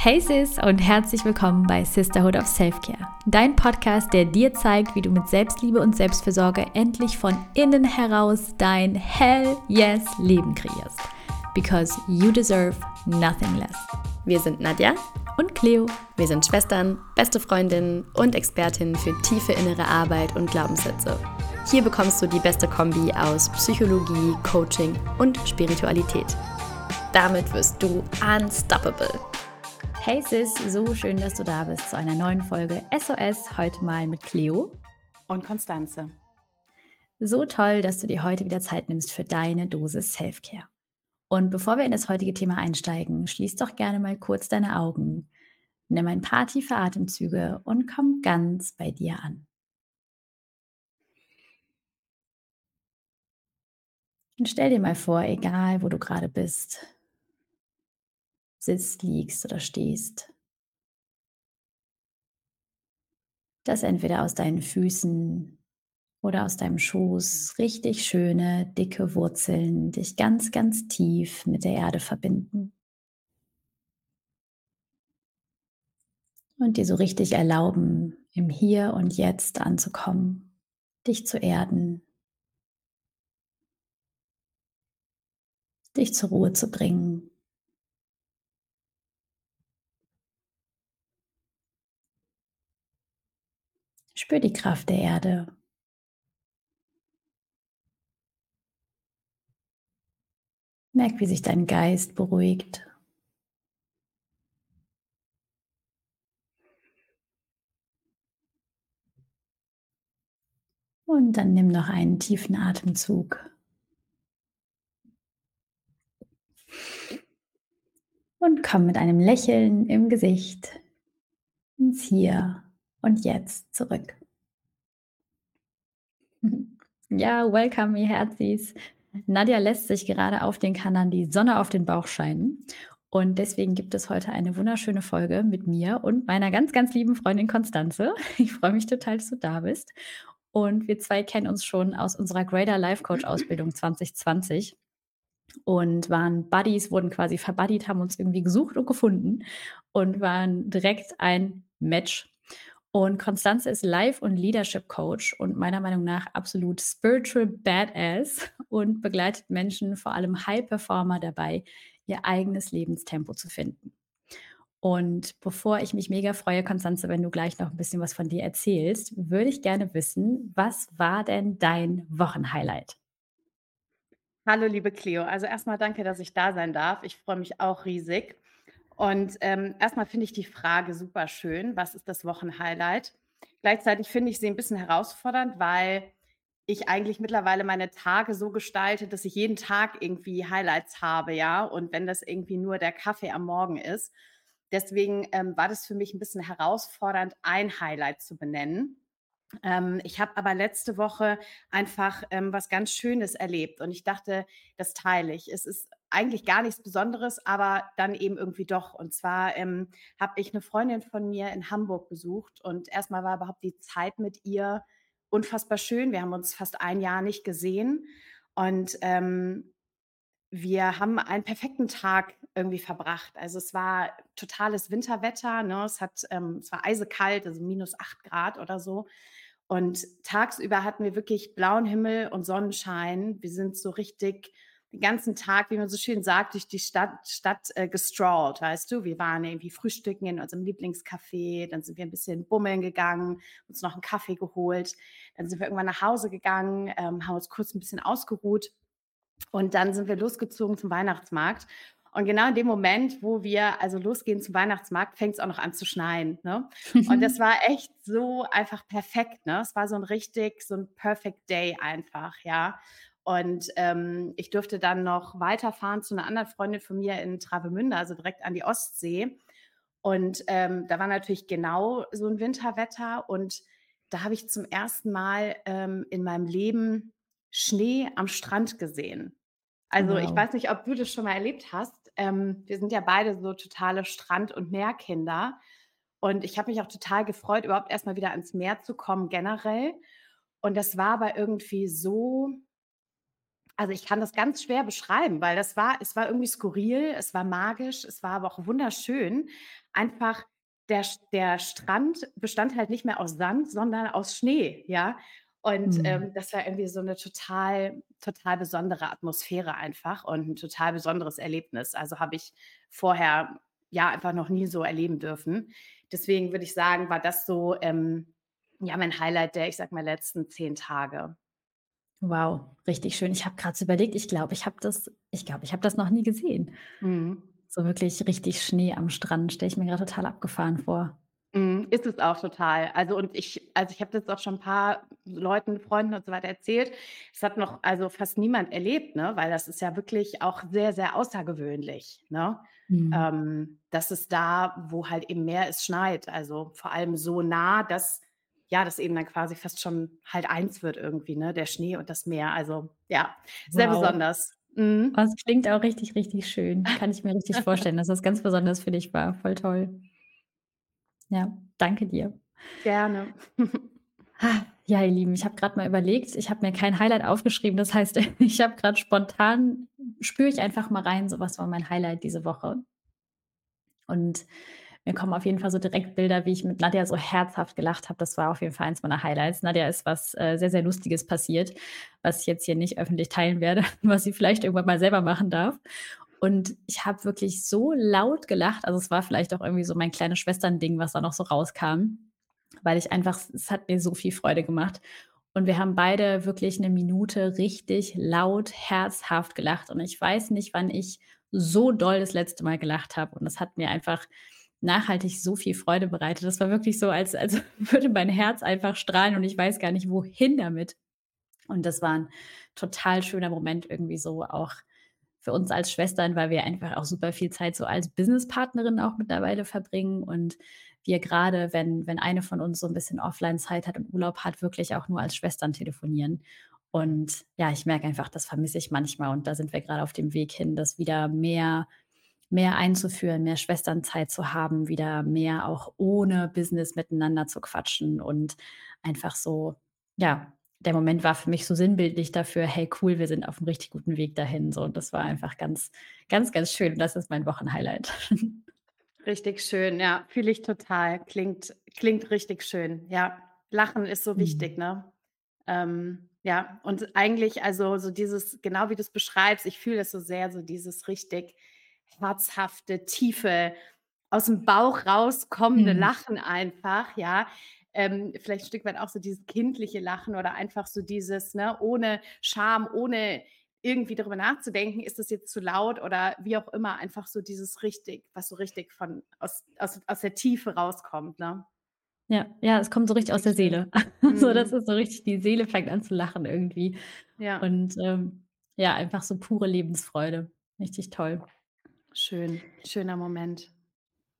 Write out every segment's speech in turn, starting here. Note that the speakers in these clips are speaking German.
Hey Sis und herzlich willkommen bei Sisterhood of Selfcare, dein Podcast, der dir zeigt, wie du mit Selbstliebe und Selbstfürsorge endlich von innen heraus dein Hell Yes Leben kreierst. Because you deserve nothing less. Wir sind Nadja und Cleo. Wir sind Schwestern, beste Freundinnen und Expertinnen für tiefe innere Arbeit und Glaubenssätze. Hier bekommst du die beste Kombi aus Psychologie, Coaching und Spiritualität. Damit wirst du unstoppable. Hey Sis, so schön, dass du da bist zu einer neuen Folge SOS, heute mal mit Cleo und Konstanze. So toll, dass du dir heute wieder Zeit nimmst für deine Dosis Selfcare. Und bevor wir in das heutige Thema einsteigen, schließ doch gerne mal kurz deine Augen, nimm ein paar tiefe Atemzüge und komm ganz bei dir an. Und stell dir mal vor, egal wo du gerade bist, sitzt, liegst oder stehst. Dass entweder aus deinen Füßen oder aus deinem Schoß richtig schöne, dicke Wurzeln dich ganz, ganz tief mit der Erde verbinden. Und dir so richtig erlauben, im Hier und Jetzt anzukommen, dich zu erden, dich zur Ruhe zu bringen. Spür die Kraft der Erde. Merk, wie sich dein Geist beruhigt. Und dann nimm noch einen tiefen Atemzug. Und komm mit einem Lächeln im Gesicht ins Hier und Jetzt zurück. Ja, welcome, ihr Herzis. Nadja lässt sich gerade auf den Kanal die Sonne auf den Bauch scheinen. Und deswegen gibt es heute eine wunderschöne Folge mit mir und meiner ganz, ganz lieben Freundin Konstanze. Ich freue mich total, dass du da bist. Und wir zwei kennen uns schon aus unserer Greater Life Coach Ausbildung 2020 und waren Buddies, wurden quasi verbuddied, haben uns irgendwie gesucht und gefunden und waren direkt ein Match und Konstanze ist Life- und Leadership Coach und meiner Meinung nach absolut spiritual badass und begleitet Menschen, vor allem High-Performer, dabei, ihr eigenes Lebenstempo zu finden. Und bevor ich mich mega freue, Konstanze, wenn du gleich noch ein bisschen was von dir erzählst, würde ich gerne wissen, was war denn dein Wochenhighlight? Hallo, liebe Cleo. Also erstmal danke, dass ich da sein darf. Ich freue mich auch riesig. Und ähm, erstmal finde ich die Frage super schön. Was ist das Wochenhighlight? Gleichzeitig finde ich sie ein bisschen herausfordernd, weil ich eigentlich mittlerweile meine Tage so gestalte, dass ich jeden Tag irgendwie Highlights habe, ja. Und wenn das irgendwie nur der Kaffee am Morgen ist. Deswegen ähm, war das für mich ein bisschen herausfordernd, ein Highlight zu benennen. Ähm, ich habe aber letzte Woche einfach ähm, was ganz Schönes erlebt und ich dachte, das teile ich. Es ist eigentlich gar nichts Besonderes, aber dann eben irgendwie doch. Und zwar ähm, habe ich eine Freundin von mir in Hamburg besucht und erstmal war überhaupt die Zeit mit ihr unfassbar schön. Wir haben uns fast ein Jahr nicht gesehen und ähm, wir haben einen perfekten Tag irgendwie verbracht. Also es war totales Winterwetter, ne? es, hat, ähm, es war eisekalt, also minus acht Grad oder so. Und tagsüber hatten wir wirklich blauen Himmel und Sonnenschein. Wir sind so richtig den ganzen Tag, wie man so schön sagt, durch die Stadt, Stadt äh, gestrollt, weißt du. Wir waren irgendwie frühstücken in unserem Lieblingscafé, dann sind wir ein bisschen bummeln gegangen, uns noch einen Kaffee geholt, dann sind wir irgendwann nach Hause gegangen, ähm, haben uns kurz ein bisschen ausgeruht und dann sind wir losgezogen zum Weihnachtsmarkt. Und genau in dem Moment, wo wir also losgehen zum Weihnachtsmarkt, fängt es auch noch an zu schneien. Ne? Und das war echt so einfach perfekt. Ne? Es war so ein richtig, so ein Perfect Day einfach, ja. Und ähm, ich durfte dann noch weiterfahren zu einer anderen Freundin von mir in Travemünde, also direkt an die Ostsee. Und ähm, da war natürlich genau so ein Winterwetter. Und da habe ich zum ersten Mal ähm, in meinem Leben Schnee am Strand gesehen. Also wow. ich weiß nicht, ob du das schon mal erlebt hast. Ähm, wir sind ja beide so totale Strand- und Meerkinder. Und ich habe mich auch total gefreut, überhaupt erstmal wieder ans Meer zu kommen, generell. Und das war aber irgendwie so also, ich kann das ganz schwer beschreiben, weil das war es war irgendwie skurril, es war magisch, es war aber auch wunderschön. Einfach der der Strand bestand halt nicht mehr aus Sand, sondern aus Schnee, ja? Und, Mhm. ähm, das war irgendwie so 'ne total total besondere Atmosphäre einfach und 'n total besonderes Erlebnis. Also, habe ich vorher, ja, einfach noch nie so erleben dürfen. Deswegen würde ich sagen, war das so, ähm, ja, mein Highlight der, ich sage mal, letzten 10 Tage. Wow, richtig schön. Ich habe grad so überlegt, ich glaube, ich habe das ich glaube, ich habe das noch nie gesehen. Mhm. So wirklich richtig Schnee am Strand, stelle ich mir grad total abgefahren vor. Mhm, ist es auch total. Also, und ich also, ich habe das auch schon 'n paar Leuten, Freunden und so weiter erzählt. Es hat noch also, fast niemand erlebt, ne, weil das ist ja wirklich auch sehr, sehr außergewöhnlich, ne? Mhm. Ähm, dass es da, wo halt eben mehr es schneit, also, vor allem so nah, dass ja, das eben dann quasi fast schon halt eins wird irgendwie, ne, der Schnee und das Meer. Also, ja, sehr Wow. besonders. Mhm. Oh, es klingt auch richtig, richtig schön. Kann ich mir richtig vorstellen, dass das ganz besonders für dich war. Voll toll. Ja, danke dir. Gerne. Ha, ja, ihr Lieben, ich habe grad mal überlegt, ich habe mir kein Highlight aufgeschrieben. Das heißt, ich habe grad spontan spüre ich einfach mal rein, so was war mein Highlight diese Woche. Und mir kommen auf jeden Fall so direkt Bilder, wie ich mit Nadja so herzhaft gelacht habe. Das war auf jeden Fall eins meiner Highlights. Nadja ist was, äh, sehr, sehr Lustiges passiert, was ich jetzt hier nicht öffentlich teilen werde, was sie vielleicht irgendwann mal selber machen darf. Und ich habe wirklich so laut gelacht. Also, es war vielleicht auch irgendwie so mein kleines Schwestern-Ding, was da noch so rauskam, weil ich einfach es hat mir so viel Freude gemacht. Und wir haben beide wirklich 'ne Minute richtig laut, herzhaft gelacht. Und ich weiß nicht, wann ich so doll das letzte Mal gelacht habe. Und das hat mir einfach nachhaltig so viel Freude bereitet. Das war wirklich so, als als würde mein Herz einfach strahlen und ich weiß gar nicht, wohin damit. Und das war 'n total schöner Moment irgendwie so auch für uns als Schwestern, weil wir einfach auch super viel Zeit so als Businesspartnerinnen auch mittlerweile verbringen und wir grade, wenn wenn eine von uns so 'n bisschen Offline-Zeit hat und Urlaub hat, wirklich auch nur als Schwestern telefonieren. Und ja, ich merke einfach, das vermisse ich manchmal und da sind wir grade auf dem Weg hin, das wieder mehr mehr einzuführen, mehr Schwesternzeit zu haben, wieder mehr auch ohne Business miteinander zu quatschen und einfach so ja, der Moment war für mich so sinnbildlich dafür: „Hey, cool, wir sind auf'm richtig guten Weg dahin“, so. Und das war einfach ganz, ganz, ganz schön. Das ist mein Wochenhighlight. Richtig schön, ja, fühle ich total. Klingt klingt richtig schön. Ja, Lachen ist so wichtig, Mhm. ne? Ähm, ja, und eigentlich also, so dieses genau wie du's beschreibst, ich fühle das so sehr, so dieses richtig herzhafte, tiefe, aus'm Bauch rauskommende Mhm. Lachen einfach, ja. Ähm, vielleicht 'n Stück weit auch so dieses kindliche Lachen oder einfach so dieses, ne, ohne Scham, ohne irgendwie darüber nachzudenken: „Ist das jetzt zu laut?“ oder wie auch immer, einfach so dieses richtig was so richtig von aus aus aus der Tiefe rauskommt, ne? Ja, ja, es kommt so richtig aus der. Seele. So, das Mhm. ist so richtig die Seele fängt an zu lachen irgendwie. Ja. Und, ähm, ja, einfach so pure Lebensfreude. Richtig toll. Schön, schöner Moment.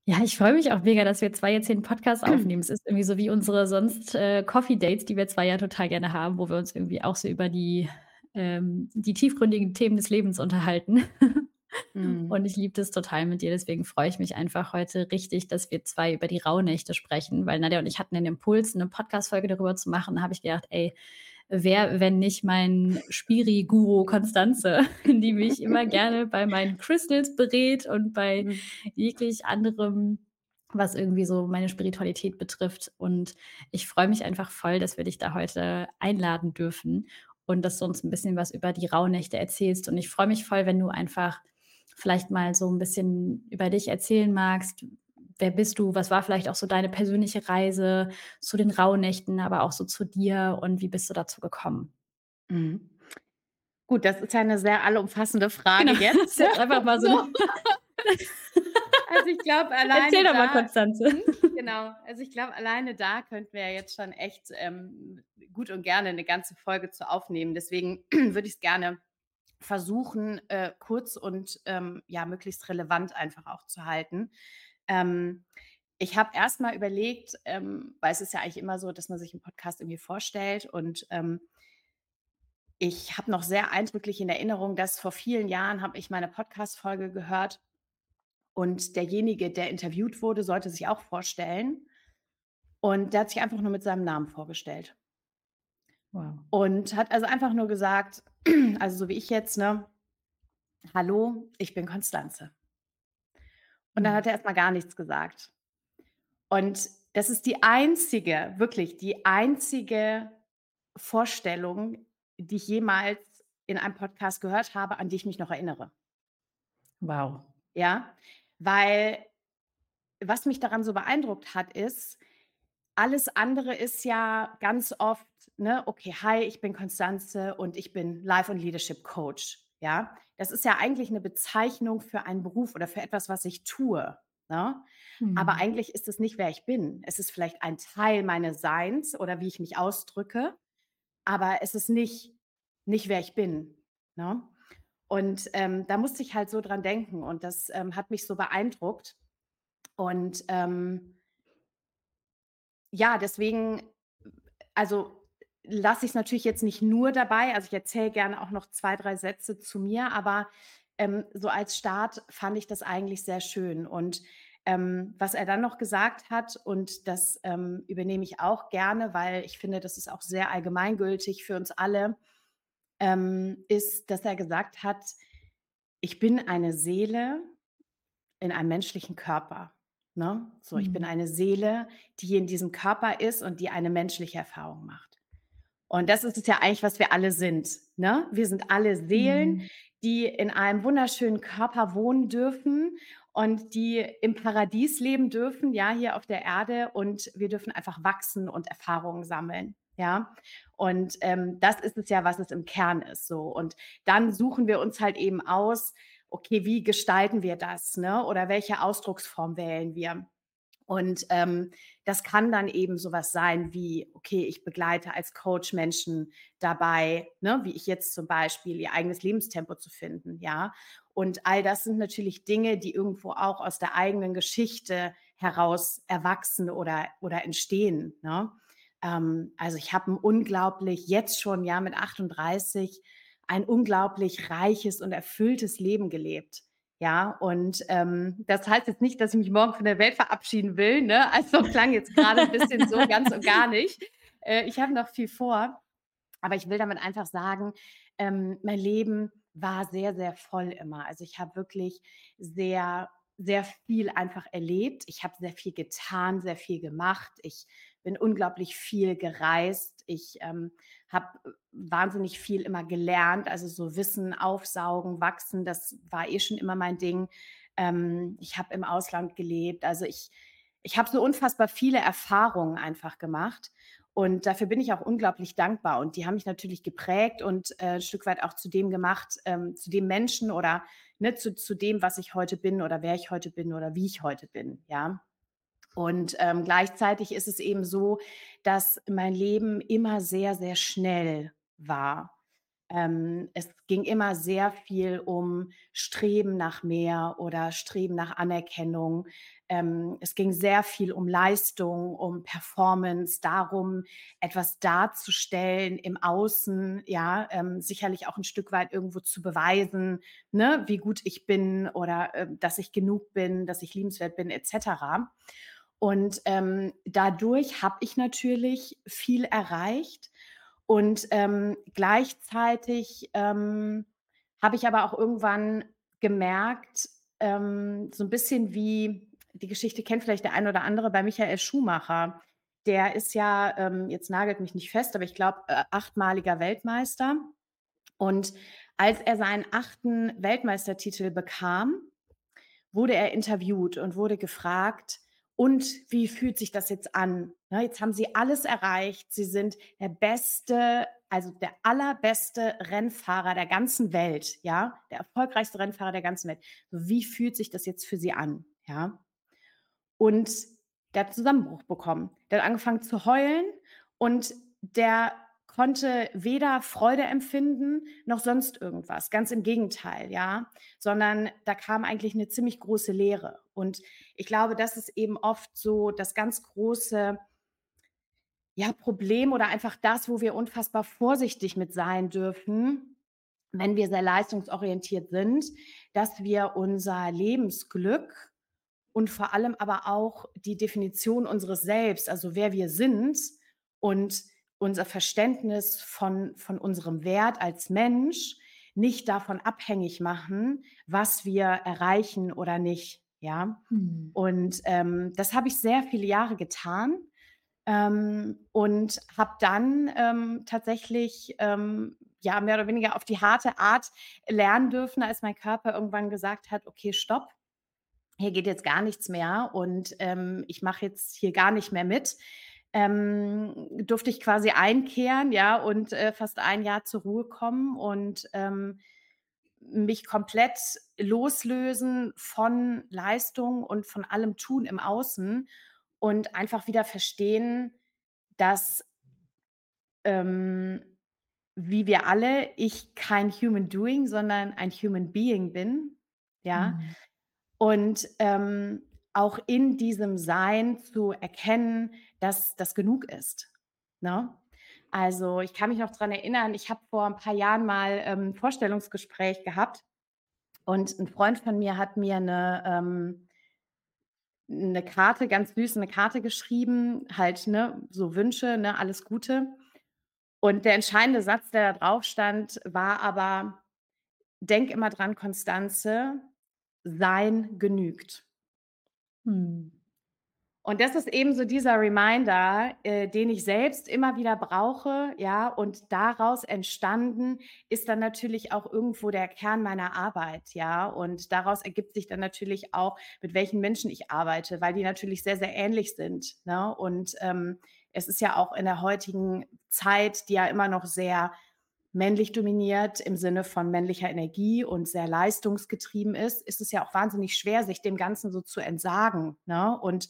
Ja, ich freue mich auch mega, dass wir 2 jetzt hier 'n Podcast aufnehmen. Es ist irgendwie so wie unsere sonst, äh, Coffee Dates, die wir 2 ja total gerne haben, wo wir uns irgendwie auch so über die ähm, die tiefgründigen Themen des Lebens unterhalten. Mhm. Und ich liebe das total mit dir. Deswegen freue ich mich einfach heute richtig, dass wir 2 über die Rauhnächte sprechen, weil Nadja und ich hatten den Impuls, 'ne Podcast-Folge darüber zu machen. Da habe ich gedacht: „Ey, wer, wenn nicht mein Spiri-Guru Constanze, die mich immer gerne bei meinen Crystals berät und bei Mhm. jeglich anderem, was irgendwie so meine Spiritualität betrifft.“ Und ich freue mich einfach voll, dass wir dich da heute einladen dürfen und dass du uns 'n bisschen was über die Rauhnächte erzählst. Und ich freue mich voll, wenn du einfach vielleicht mal so 'n bisschen über dich erzählen magst. Wer bist du? Was war vielleicht auch so deine persönliche Reise zu den Rauhnächten, aber auch so zu dir und wie bist du dazu gekommen? Mhm. Gut, das ist ja 'ne sehr allumfassende Frage Genau, jetzt, jetzt einfach mal so So. Also, ich glaube, Erzähl alleine doch mal, da Constanze. hm, genau. Also, ich glaube, alleine da könnten wir ja jetzt schon echt, ähm, gut und gerne 'ne ganze Folge zu aufnehmen. Deswegen würde ich's gerne versuchen, äh, kurz und, ähm, ja, möglichst relevant einfach auch zu halten. Ähm, ich habe erst mal überlegt, ähm weil es ist ja eigentlich immer so, dass man sich 'n Podcast irgendwie vorstellt und, ähm ich habe noch sehr eindrücklich in Erinnerung, dass vor vielen Jahren habe ich mal 'ne Podcast-Folge gehört und derjenige, der interviewt wurde, sollte sich auch vorstellen und der hat sich einfach nur mit seinem Namen vorgestellt. Wow. Und hat also einfach nur gesagt, also so wie ich jetzt, ne, hallo, ich bin Konstanze. Und dann hat mhm. er erstmal gar nichts gesagt. Und das ist die einzige, wirklich die einzige Vorstellung, die ich jemals in einem Podcast gehört habe, an die ich mich noch erinnere. Wow. Ja, weil was mich daran so beeindruckt hat, ist, alles andere ist ja ganz oft, ne, okay, hi, ich bin Konstanze und ich bin Life- und Leadership Coach. Ja, das ist ja eigentlich eine Bezeichnung für einen Beruf oder für etwas, was ich tue. Ne? Aber mhm. eigentlich ist es nicht, wer ich bin. Es ist vielleicht ein Teil meines Seins oder wie ich mich ausdrücke, aber es ist nicht, nicht wer ich bin. Ne? Und ähm, da musste ich halt so dran denken und das ähm, hat mich so beeindruckt. Und ähm, ja, deswegen, also lasse ich es natürlich jetzt nicht nur dabei. Also ich erzähle gerne auch noch zwei, drei Sätze zu mir, aber ähm, so als Start fand ich das eigentlich sehr schön. Und ähm, was er dann noch gesagt hat, und das ähm, übernehme ich auch gerne, weil ich finde, das ist auch sehr allgemeingültig für uns alle, ähm, ist, dass er gesagt hat, ich bin eine Seele in einem menschlichen Körper. Ne? So, ich bin mhm. eine Seele, die in diesem Körper ist und die eine menschliche Erfahrung macht. Und das ist es ja eigentlich, was wir alle sind. Ne? Wir sind alle Seelen, mhm. die in einem wunderschönen Körper wohnen dürfen und die im Paradies leben dürfen, ja, hier auf der Erde und wir dürfen einfach wachsen und Erfahrungen sammeln. Ja, und ähm, das ist es ja, was es im Kern ist. So. Und dann suchen wir uns halt eben aus, okay, wie gestalten wir das, ne? Oder welche Ausdrucksform wählen wir? Und ähm, das kann dann eben sowas sein wie, okay, ich begleite als Coach Menschen dabei, ne, wie ich jetzt zum Beispiel ihr eigenes Lebenstempo zu finden, ja. Und all das sind natürlich Dinge, die irgendwo auch aus der eigenen Geschichte heraus erwachsen oder, oder entstehen. Ne? Ähm, also ich habe ein unglaublich, jetzt schon ja mit 38, ein unglaublich reiches und erfülltes Leben gelebt. Ja, und ähm, das heißt jetzt nicht, dass ich mich morgen von der Welt verabschieden will. Ne? Also klang jetzt gerade ein bisschen so ganz und gar nicht. Äh, ich habe noch viel vor. Aber ich will damit einfach sagen, ähm, mein Leben war sehr, sehr voll immer. Also ich habe wirklich sehr, sehr viel einfach erlebt. Ich habe sehr viel getan, sehr viel gemacht. Ich bin unglaublich viel gereist. Ich ähm, habe wahnsinnig viel immer gelernt, also so Wissen aufsaugen, wachsen, das war eh schon immer mein Ding. Ähm, ich habe im Ausland gelebt. Also ich, ich habe so unfassbar viele Erfahrungen einfach gemacht. Und dafür bin ich auch unglaublich dankbar. Und die haben mich natürlich geprägt und äh, ein Stück weit auch zu dem gemacht, ähm, zu dem Menschen oder ne, zu, zu dem, was ich heute bin oder wer ich heute bin oder wie ich heute bin. Ja. Und ähm, gleichzeitig ist es eben so, dass mein Leben immer sehr, sehr schnell war. Ähm, es ging immer sehr viel um Streben nach mehr oder Streben nach Anerkennung. Ähm, es ging sehr viel um Leistung, um Performance, darum, etwas darzustellen im Außen, ja, ähm, sicherlich auch ein Stück weit irgendwo zu beweisen, ne, wie gut ich bin oder äh, dass ich genug bin, dass ich liebenswert bin, etc. Und ähm, dadurch habe ich natürlich viel erreicht und ähm, gleichzeitig ähm, habe ich aber auch irgendwann gemerkt, ähm, so ein bisschen wie die Geschichte kennt vielleicht der ein oder andere bei Michael Schumacher. Der ist ja, ähm, jetzt nagelt mich nicht fest, aber ich glaube, äh, achtmaliger Weltmeister. Und als er seinen achten Weltmeistertitel bekam, wurde er interviewt und wurde gefragt, und wie fühlt sich das jetzt an? Ne, jetzt haben sie alles erreicht. Sie sind der beste, also der allerbeste Rennfahrer der ganzen Welt, ja, der erfolgreichste Rennfahrer der ganzen Welt. Wie fühlt sich das jetzt für sie an? Ja. Und der hat Zusammenbruch bekommen. Der hat angefangen zu heulen und der konnte weder Freude empfinden noch sonst irgendwas. Ganz im Gegenteil, ja, sondern da kam eigentlich eine ziemlich große Leere. Und ich glaube, das ist eben oft so das ganz große ja, Problem oder einfach das, wo wir unfassbar vorsichtig mit sein dürfen, wenn wir sehr leistungsorientiert sind, dass wir unser Lebensglück und vor allem aber auch die Definition unseres Selbst, also wer wir sind und unser Verständnis von, von unserem Wert als Mensch nicht davon abhängig machen, was wir erreichen oder nicht. Ja, Mhm. und ähm, das habe ich sehr viele Jahre getan ähm, und habe dann ähm, tatsächlich ähm, ja mehr oder weniger auf die harte Art lernen dürfen, als mein Körper irgendwann gesagt hat: Okay, stopp, hier geht jetzt gar nichts mehr und ähm, ich mache jetzt hier gar nicht mehr mit. Ähm, durfte ich quasi einkehren, ja, und äh, fast ein Jahr zur Ruhe kommen und ähm, mich komplett loslösen von Leistung und von allem Tun im Außen und einfach wieder verstehen, dass ähm, wie wir alle, ich kein Human Doing, sondern ein Human Being bin, ja, Mhm. und ähm, auch in diesem Sein zu erkennen, dass das genug ist. Ne? Also ich kann mich noch dran erinnern, ich habe vor ein paar Jahren mal ähm, 'n Vorstellungsgespräch gehabt und ein Freund von mir hat mir eine ähm 'ne Karte ganz süß 'ne Karte geschrieben, halt, ne, so Wünsche, ne, alles Gute. Und der entscheidende Satz, der da drauf stand, war aber: „Denk immer dran, Constanze, Sein genügt.“ Mhm. Und das ist eben so dieser Reminder, äh, den ich selbst immer wieder brauche, ja, und daraus entstanden ist dann natürlich auch irgendwo der Kern meiner Arbeit, ja. Und daraus ergibt sich dann natürlich auch, mit welchen Menschen ich arbeite, weil die natürlich sehr, sehr ähnlich sind, ne? Und, ähm, es ist ja auch in der heutigen Zeit, die ja immer noch sehr männlich dominiert im Sinne von männlicher Energie und sehr leistungsgetrieben ist, ist es ja auch wahnsinnig schwer, sich dem Ganzen so zu entsagen, ne? Und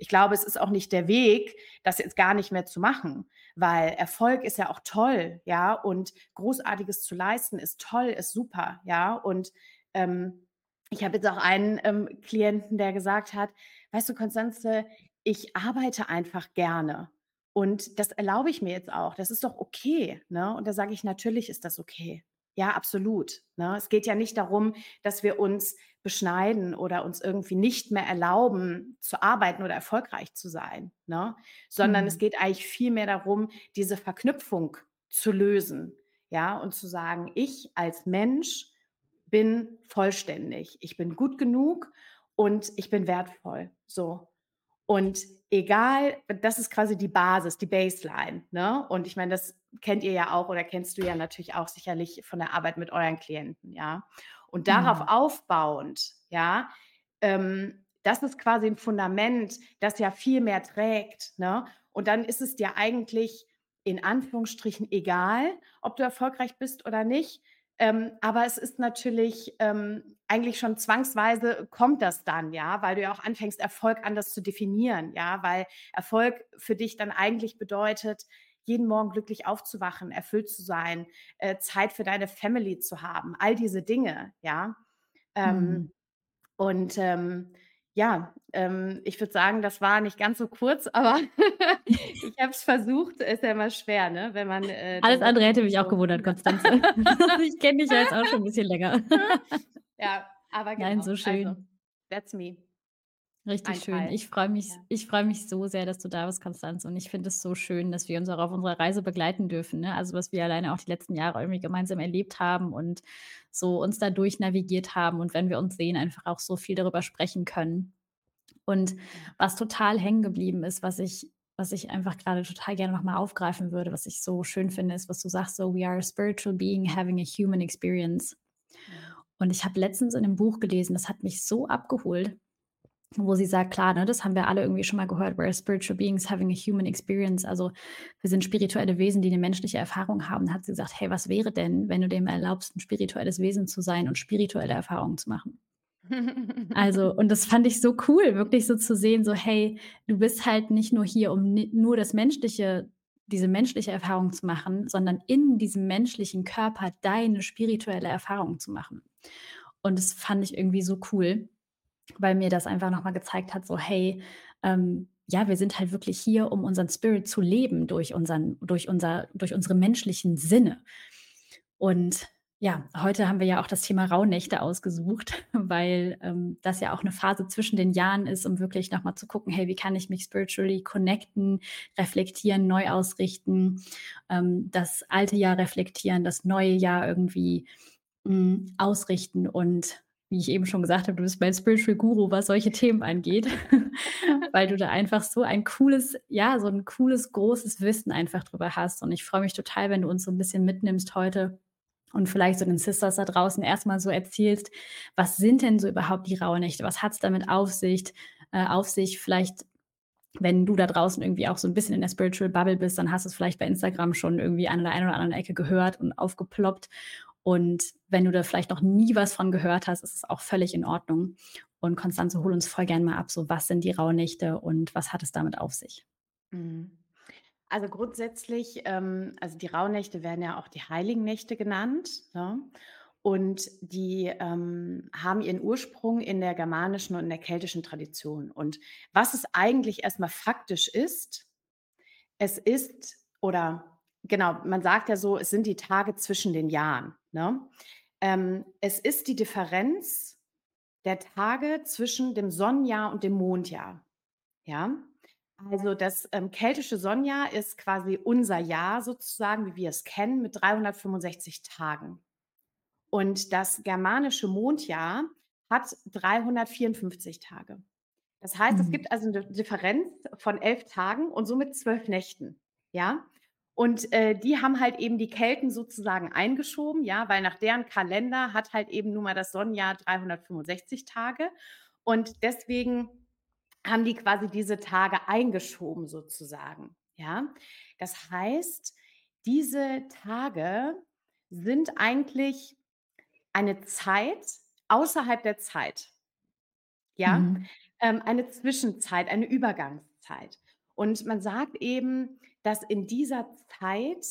ich glaube, es ist auch nicht der Weg, das jetzt gar nicht mehr zu machen, weil Erfolg ist ja auch toll, ja, und Großartiges zu leisten ist toll, ist super, ja. Und ähm, ich habe jetzt auch einen ähm, Klienten, der gesagt hat, weißt du, Konstanze, ich arbeite einfach gerne. Und das erlaube ich mir jetzt auch. Das ist doch okay. Ne? Und da sage ich, natürlich ist das okay. Ja, absolut. Ne? Es geht ja nicht darum, dass wir uns beschneiden oder uns irgendwie nicht mehr erlauben, zu arbeiten oder erfolgreich zu sein, ne? Sondern es Mhm. geht eigentlich vielmehr darum, diese Verknüpfung zu lösen, ja, und zu sagen: „Ich als Mensch bin vollständig. Ich bin gut genug und ich bin wertvoll“, so. Und egal das ist quasi die Basis, die Baseline, ne? Und ich meine, das kennt ihr ja auch oder kennst du ja natürlich auch sicherlich von der Arbeit mit euren Klienten, ja? Und darauf Mhm. aufbauend, ja, ähm, das ist quasi ein Fundament, das ja viel mehr trägt, ne? Und dann ist es dir eigentlich in Anführungsstrichen egal, ob du erfolgreich bist oder nicht. Ähm, aber es ist natürlich, ähm, eigentlich schon zwangsweise kommt das dann, ja, weil du ja auch anfängst, Erfolg anders zu definieren, ja, weil Erfolg für dich dann eigentlich bedeutet, jeden Morgen glücklich aufzuwachen, erfüllt zu sein, äh, Zeit für deine Family zu haben, all diese Dinge, ja. Mhm. Ähm, und, ähm, ja, ähm, ich würde sagen, das war nicht ganz so kurz, aber ich habe es versucht. Ist ja immer schwer, ne, wenn man, äh, Alles andere hätte mich auch gewundert. Konstanze. Ich kenne dich ja jetzt auch schon 'n bisschen länger. Ja, aber Nein, genau. so Also, schön. that's me, Richtig ein schön. Teil. Ich freue mich Ja. ich freue mich so sehr, dass du da bist, Konstanze, und ich finde es so schön, dass wir uns auch auf unserer Reise begleiten dürfen, ne? Also, was wir alleine auch die letzten Jahre irgendwie gemeinsam erlebt haben und so uns da durchnavigiert haben und wenn wir uns sehen, einfach auch so viel darüber sprechen können. Und Ja. was total hängen geblieben ist, was ich was ich einfach grade total gerne noch mal aufgreifen würde, was ich so schön finde, ist, was du sagst, so: „We are a spiritual being having a human experience.“ Mhm. Und ich habe letztens in 'nem Buch gelesen, das hat mich so abgeholt, wo sie sagt, klar, ne, das haben wir alle irgendwie schon mal gehört, we're spiritual beings having a human experience. Also, wir sind spirituelle Wesen, die eine menschliche Erfahrung haben. Da hat sie gesagt: „Hey, was wäre denn, wenn du dem erlaubst, ein spirituelles Wesen zu sein und spirituelle Erfahrungen zu machen?“ Also und das fand ich so cool, wirklich so zu sehen, so: „Hey, du bist halt nicht nur hier, um nur das Menschliche diese menschliche Erfahrung zu machen, sondern in diesem menschlichen Körper deine spirituelle Erfahrung zu machen.“ Und das fand ich irgendwie so cool, weil mir das einfach noch mal gezeigt hat, so: „Hey, ähm, ja, wir sind halt wirklich hier, um unseren Spirit zu leben durch unseren durch unser durch unsere menschlichen Sinne.“ Und Ja, heute haben wir ja auch das Thema Rauhnächte ausgesucht, weil, ähm, das ja auch 'ne Phase zwischen den Jahren ist, um wirklich noch mal zu gucken: „Hey, wie kann ich mich spiritually connecten, reflektieren, neu ausrichten, ähm, das alte Jahr reflektieren, das neue Jahr irgendwie, hm, ausrichten.“ Und wie ich eben schon gesagt habe, du bist mein Spiritual Guru, was solche Themen angeht, weil du da einfach so ein cooles ja, so 'n cooles, großes Wissen einfach drüber hast. Und ich freue mich total, wenn du uns so 'n bisschen mitnimmst heute und vielleicht so den Sisters da draußen erst mal so erzählst, was sind denn so überhaupt die Rauhnächte? Was hat's damit auf Sicht äh, auf sich? Vielleicht, wenn du da draußen irgendwie auch so 'n bisschen in der Spiritual Bubble bist, dann hast du's vielleicht bei Instagram schon irgendwie an der einen oder anderen Ecke gehört und aufgeploppt. Und wenn du da vielleicht noch nie was von gehört hast, ist es auch völlig in Ordnung. Und Constanze, hol uns voll gern mal ab, so was sind die Rauhnächte und was hat es damit auf sich? Mhm. Also, grundsätzlich, ähm also, die Rauhnächte werden ja auch die heiligen Nächte genannt, ne? Und die, ähm, haben ihren Ursprung in der germanischen und in der keltischen Tradition. Und was es eigentlich erst mal faktisch ist, es ist oder genau, man sagt ja so, es sind die Tage zwischen den Jahren, ne? Ähm, es ist die Differenz der Tage zwischen dem Sonnenjahr und dem Mondjahr, ja? Also, das, ähm, keltische Sonnenjahr ist quasi unser Jahr sozusagen, wie wir es kennen, mit 365 Tagen. Und das germanische Mondjahr hat 354 Tage. Das heißt, es Mhm. gibt also 'ne Differenz von 11 Tagen und somit 12 Nächten, ja? Und, äh, die haben halt eben die Kelten sozusagen eingeschoben, ja, weil nach deren Kalender hat halt eben nun mal das Sonnenjahr 365 Tage. Und deswegen haben die quasi diese Tage eingeschoben sozusagen, ja? Das heißt, diese Tage sind eigentlich eine Zeit außerhalb der Zeit. Ja? Mhm. Ähm, eine Zwischenzeit, eine Übergangszeit. Und man sagt eben, dass in dieser Zeit,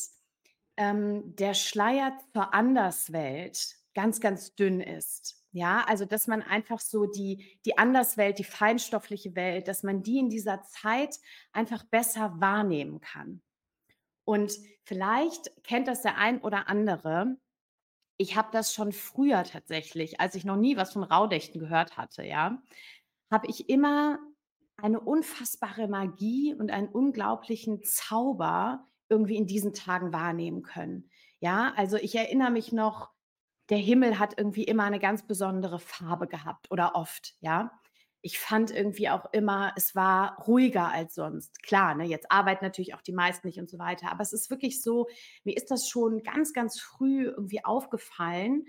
ähm, der Schleier zur Anderswelt ganz, ganz dünn ist. Ja, also, dass man einfach so die die Anderswelt, die feinstoffliche Welt, dass man die in dieser Zeit einfach besser wahrnehmen kann. Und vielleicht kennt das der ein oder andere. Ich habe das schon früher tatsächlich, als ich noch nie was von Rauhnächten gehört hatte, ja, habe ich immer eine unfassbare Magie und einen unglaublichen Zauber irgendwie in diesen Tagen wahrnehmen können. Ja, also, ich erinnere mich noch, der Himmel hat irgendwie immer 'ne ganz besondere Farbe gehabt oder oft, ja? Ich fand irgendwie auch immer, es war ruhiger als sonst. Klar, ne, jetzt arbeiten natürlich auch die meisten nicht und so weiter, aber es ist wirklich so, mir ist das schon ganz, ganz früh irgendwie aufgefallen,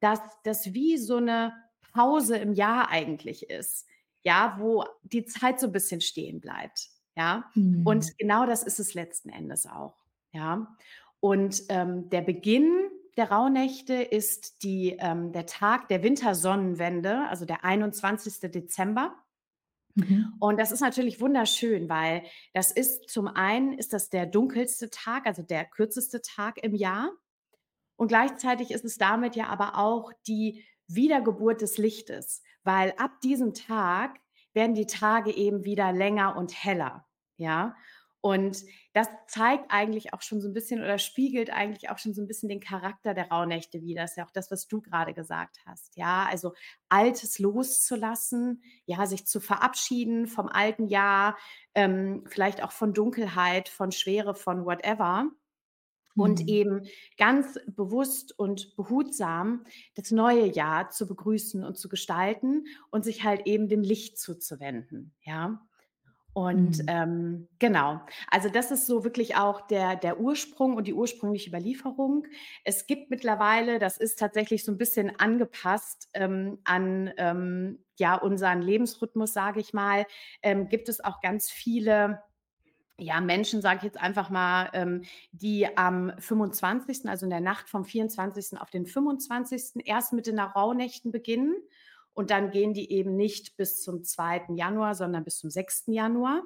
dass das wie so 'ne Pause im Jahr eigentlich ist, ja, wo die Zeit so 'n bisschen stehen bleibt, ja? Und Mhm. genau das ist es letzten Endes auch, ja? Und, ähm, der Beginn der Rauhnächte ist die ähm, der Tag der Wintersonnenwende, also, der 21. Dezember. Mhm. Und das ist natürlich wunderschön, weil das ist zum einen ist das der dunkelste Tag, also, der kürzeste Tag im Jahr. Und gleichzeitig ist es damit ja aber auch die Wiedergeburt des Lichtes, weil ab diesem Tag werden die Tage eben wieder länger und heller, ja? Und das zeigt eigentlich auch schon so 'n bisschen oder spiegelt eigentlich auch schon so 'n bisschen den Charakter der Rauhnächte wider. Ist ja auch das, was du grade gesagt hast, ja? Also, Altes loszulassen, ja, sich zu verabschieden vom alten Jahr, ähm, vielleicht auch von Dunkelheit, von Schwere, von whatever. Und Mhm. eben ganz bewusst und behutsam das neue Jahr zu begrüßen und zu gestalten und sich halt eben dem Licht zuzuwenden, ja? Und, Mhm. ähm, genau. Also, das ist so wirklich auch der der Ursprung und die ursprüngliche Überlieferung. Es gibt mittlerweile das ist tatsächlich so 'n bisschen angepasst, ähm, an, ähm, ja, unseren Lebensrhythmus, sage ich mal, ähm, gibt es auch ganz viele, ja, Menschen, sage ich jetzt einfach mal, ähm, die am 25., also, in der Nacht vom 24. auf den 25. erst mit den Rauhnächten beginnen. Und dann gehen die eben nicht bis zum 2. Januar, sondern bis zum 6. Januar.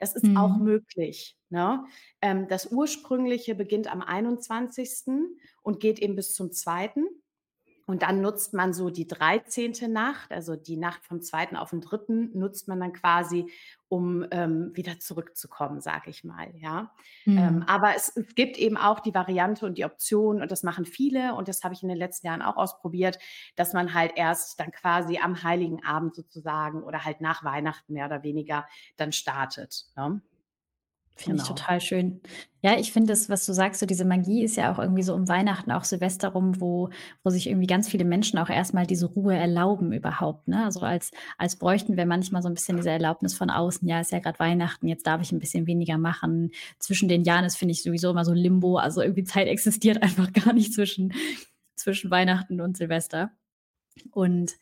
Das ist auch Mhm. möglich, ne? Ähm, das Ursprüngliche beginnt am 21. und geht eben bis zum 2. Und dann nutzt man so die 13. Nacht, also die Nacht vom 2. auf den 3. nutzt man dann quasi, um, ähm, wieder zurückzukommen, sage ich mal, ja. Ähm, Mhm. aber es es gibt eben auch die Variante und die Option und das machen viele und das habe ich in den letzten Jahren auch ausprobiert, dass man halt erst dann quasi am Heiligen Abend sozusagen oder halt nach Weihnachten mehr oder weniger dann startet, ne? Finde ich Genau. total schön. Ja, ich finde das, was du sagst, so diese Magie ist ja auch irgendwie so um Weihnachten, auch Silvester rum, wo wo sich irgendwie ganz viele Menschen auch erst mal diese Ruhe erlauben überhaupt, ne? Also, als als bräuchten wir manchmal so 'n bisschen diese Erlaubnis von außen: „Ja, ist ja grad Weihnachten, jetzt darf ich 'n bisschen weniger machen.“ Zwischen den Jahren ist, finde ich, sowieso immer so Limbo, also, irgendwie Zeit existiert einfach gar nicht zwischen zwischen Weihnachten und Silvester. Und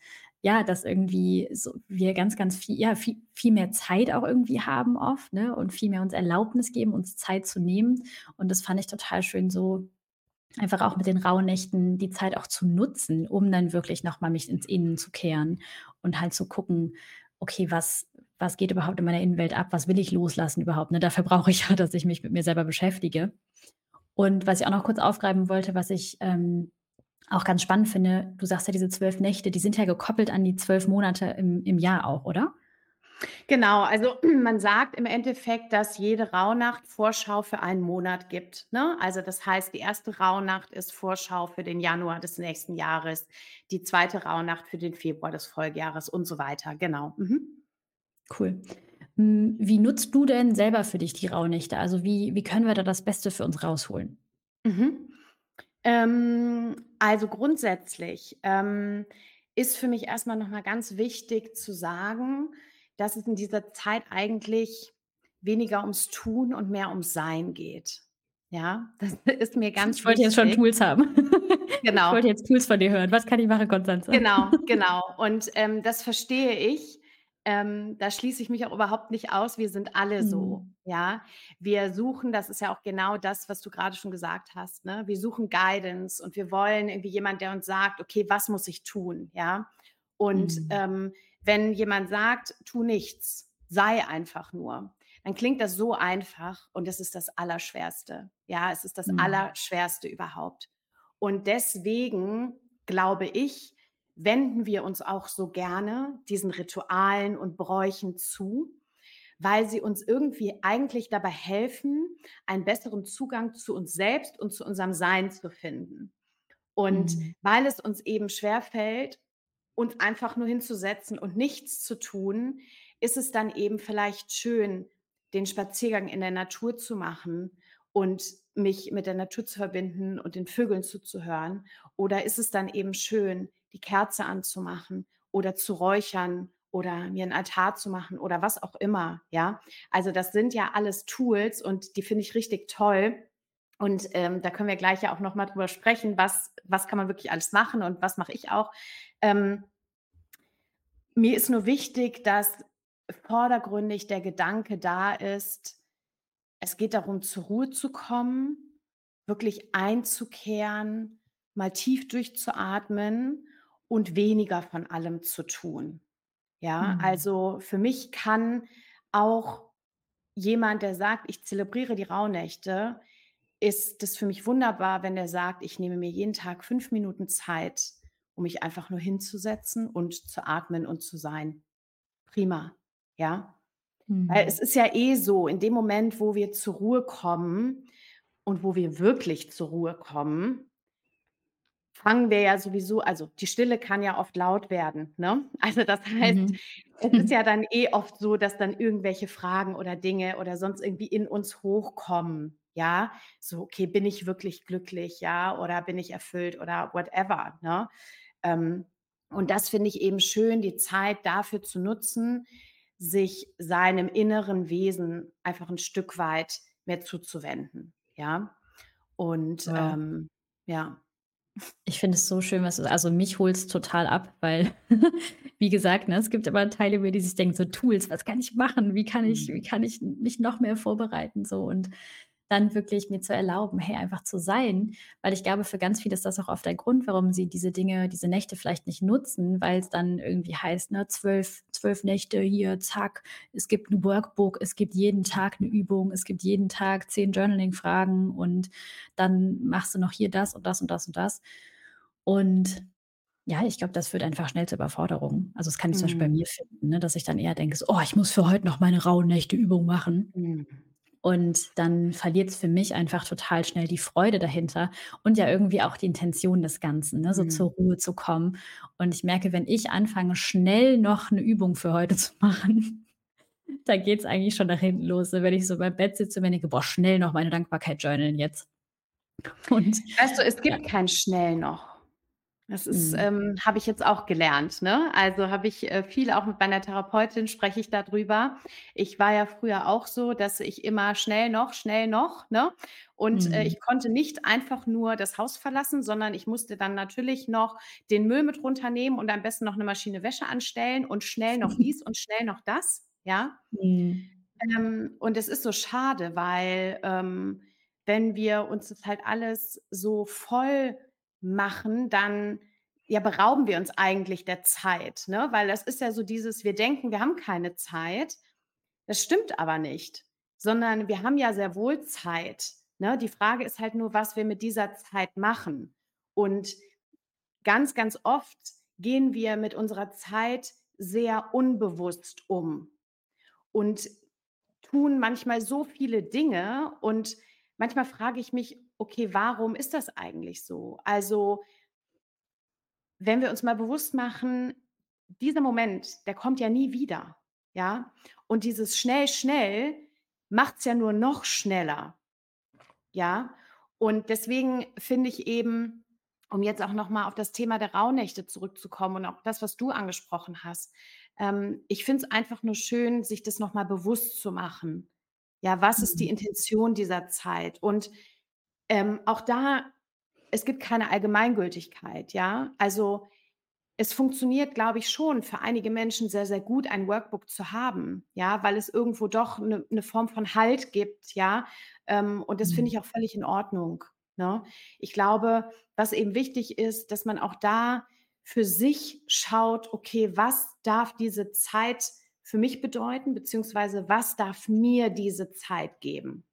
ja, dass irgendwie so wir ganz, ganz viel ja, vie viel mehr Zeit auch irgendwie haben oft, ne, und viel mehr uns Erlaubnis geben, uns Zeit zu nehmen. Und das fand ich total schön, so einfach auch mit den Rauhnächten die Zeit auch zu nutzen, um dann wirklich noch mal mich ins Innen zu kehren und halt zu gucken: „Okay, was was geht überhaupt in meiner Innenwelt ab? Was will ich loslassen überhaupt?“ Ne, dafür brauche ich ja, dass ich mich mit mir selber beschäftige. Und was ich auch noch kurz aufgreifen wollte, was ich, ähm, auch ganz spannend finde, du sagst ja, diese 12 Nächte, die sind ja gekoppelt an die 12 Monate im im Jahr auch, oder? Genau, also man sagt im Endeffekt, dass jede Rauhnacht Vorschau für einen Monat gibt, ne? Also, das heißt, die 1. Rauhnacht ist Vorschau für den Januar des nächsten Jahres, die 2. Rauhnacht für den Februar des Folgejahres und so weiter, genau. Mhm. Cool. Hm, wie nutzt du denn selber für dich die Rauhnächte? Also, wie wie können wir da das Beste für uns rausholen? Mhm. Ähm, also, grundsätzlich, ähm, ist für mich erst mal noch mal ganz wichtig zu sagen, dass es in dieser Zeit eigentlich weniger ums Tun und mehr ums Sein geht. Ja, das ist mir ganz Ich wollte jetzt schon wichtig. Tools haben. Ich Genau. wollte jetzt Tools von dir hören. Was kann ich machen, Constanze? Genau, genau. Und, ähm, das verstehe ich. Ähm, da schließe ich mich auch überhaupt nicht aus. Wir sind alle so, Mhm. ja? Wir suchen das ist ja auch genau das, was du grade schon gesagt hast, ne? Wir suchen Guidance und wir wollen irgendwie jemand, der uns sagt: „Okay, was muss ich tun?“ Ja? Und, Mhm. ähm, wenn jemand sagt: „Tu nichts, sei einfach nur“, dann klingt das so einfach und das ist das Allerschwerste. Ja, es ist das Mhm. Allerschwerste überhaupt. Und deswegen glaube ich, wenden wir uns auch so gerne diesen Ritualen und Bräuchen zu, weil sie uns irgendwie eigentlich dabei helfen, einen besseren Zugang zu uns selbst und zu unserem Sein zu finden. Und Mhm. weil es uns eben schwerfällt, uns einfach nur hinzusetzen und nichts zu tun, ist es dann eben vielleicht schön, den Spaziergang in der Natur zu machen und mich mit der Natur zu verbinden und den Vögeln zuzuhören. Oder ist es dann eben schön, die Kerze anzumachen oder zu räuchern oder mir 'n Altar zu machen oder was auch immer, ja? Also, das sind ja alles Tools und die finde ich richtig toll. Und, ähm, da können wir gleich ja auch noch mal drüber sprechen, was was kann man wirklich alles machen und was mache ich auch. Ähm mir ist nur wichtig, dass vordergründig der Gedanke da ist, es geht darum, zur Ruhe zu kommen, wirklich einzukehren, mal tief durchzuatmen und weniger von allem zu tun. Ja, Mhm. also, für mich kann auch jemand, der sagt: „Ich zelebriere die Rauhnächte“, ist das für mich wunderbar, wenn der sagt: „Ich nehme mir jeden Tag 5 Minuten Zeit, um mich einfach nur hinzusetzen und zu atmen und zu sein.“ Prima, ja? Weil es Mhm. ist ja eh so, in dem Moment, wo wir zur Ruhe kommen und wo wir wirklich zur Ruhe kommen fangen wir ja sowieso also, die Stille kann ja oft laut werden, ne? Also, das heißt, Mhm. es ist ja dann eh oft so, dass dann irgendwelche Fragen oder Dinge oder sonst irgendwie in uns hochkommen, ja? So: „Okay, bin ich wirklich glücklich, ja, oder bin ich erfüllt oder whatever“, ne? Ähm, und das finde ich eben schön, die Zeit dafür zu nutzen, sich seinem inneren Wesen einfach 'n Stück weit mehr zuzuwenden, ja? Und, Wow. ähm, ja. Ich finde es so schön, was also, mich holt's total ab, weil, wie gesagt, ne, es gibt immer Teile mir, die sich denken: „So Tools, was kann ich machen? Wie kann ich wie Mhm. kann ich mich noch mehr vorbereiten?“ So und dann wirklich mir zu erlauben, hey, einfach zu sein. Weil ich glaube, für ganz viele ist das auch oft der Grund, warum sie diese Dinge diese Nächte vielleicht nicht nutzen, weil's dann irgendwie heißt, ne, 12 12 Nächte hier, zack. Es gibt 'n Workbook, es gibt jeden Tag 'ne Übung, es gibt jeden Tag 10 Journaling-Fragen und dann machst du noch hier das und das und das und das. Und Ja, ich glaube, das führt einfach schnell zur Überforderung. Also, das kann ich zum Beispiel bei Mhm. mir finden, ne, dass ich dann eher denke so: „Oh, ich muss für heute noch meine Rauhnächte-Übung machen.“ Mhm. Und dann verliert's für mich einfach total schnell die Freude dahinter und ja irgendwie auch die Intention des Ganzen, ne, so Mhm. zur Ruhe zu kommen. Und ich merke, wenn ich anfange, schnell noch 'ne Übung für heute zu machen, da geht's eigentlich schon nach hinten los, ne? Wenn ich so beim Bett sitze und mir denke: „Boah, schnell noch meine Dankbarkeit journalen jetzt.“ Und Weißt du, es ja. gibt kein schnell noch. Das ist, Mhm. ähm habe ich jetzt auch gelernt, ne? Also, habe ich, äh, viel auch mit meiner Therapeutin spreche ich da drüber. Ich war ja früher auch so, dass ich immer schnell noch, schnell noch, ne? Und, äh, Mhm. ich konnte nicht einfach nur das Haus verlassen, sondern ich musste dann natürlich noch den Müll mit runternehmen und am besten noch 'ne Maschine Wäsche anstellen und schnell noch dies und schnell noch das, ja? Mhm. Ähm, und es ist so schade, weil, ähm, wenn wir uns das halt alles so voll machen, dann, ja, berauben wir uns eigentlich der Zeit, ne? Weil das ist ja so dieses wir denken, wir haben keine Zeit. Das stimmt aber nicht, sondern wir haben ja sehr wohl Zeit, ne? Die Frage ist halt nur, was wir mit dieser Zeit machen. Und ganz, ganz oft gehen wir mit unserer Zeit sehr unbewusst um und tun manchmal so viele Dinge und manchmal frage ich mich: „Okay, warum ist das eigentlich so?“ Also wenn wir uns mal bewusst machen, dieser Moment, der kommt ja nie wieder, ja? Und dieses schnell, schnell macht's ja nur noch schneller, ja? Und deswegen finde ich eben, um jetzt auch noch mal auf das Thema der Rauhnächte zurückzukommen und auch das, was du angesprochen hast, ähm, ich finde es einfach nur schön, sich das noch mal bewusst zu machen. Ja, was ist die Mhm. Intention dieser Zeit? Und, ähm, auch da es gibt keine Allgemeingültigkeit, ja? Also, es funktioniert, glaube ich, schon für einige Menschen sehr, sehr gut, ein Workbook zu haben, ja, weil es irgendwo doch 'ne 'ne Form von Halt gibt, ja? Ähm, und das finde Mhm. ich auch völlig in Ordnung, ne? Ich glaube, was eben wichtig ist, dass man auch da für sich schaut: „Okay, was darf diese Zeit für mich bedeuten, beziehungsweise was darf mir diese Zeit geben?“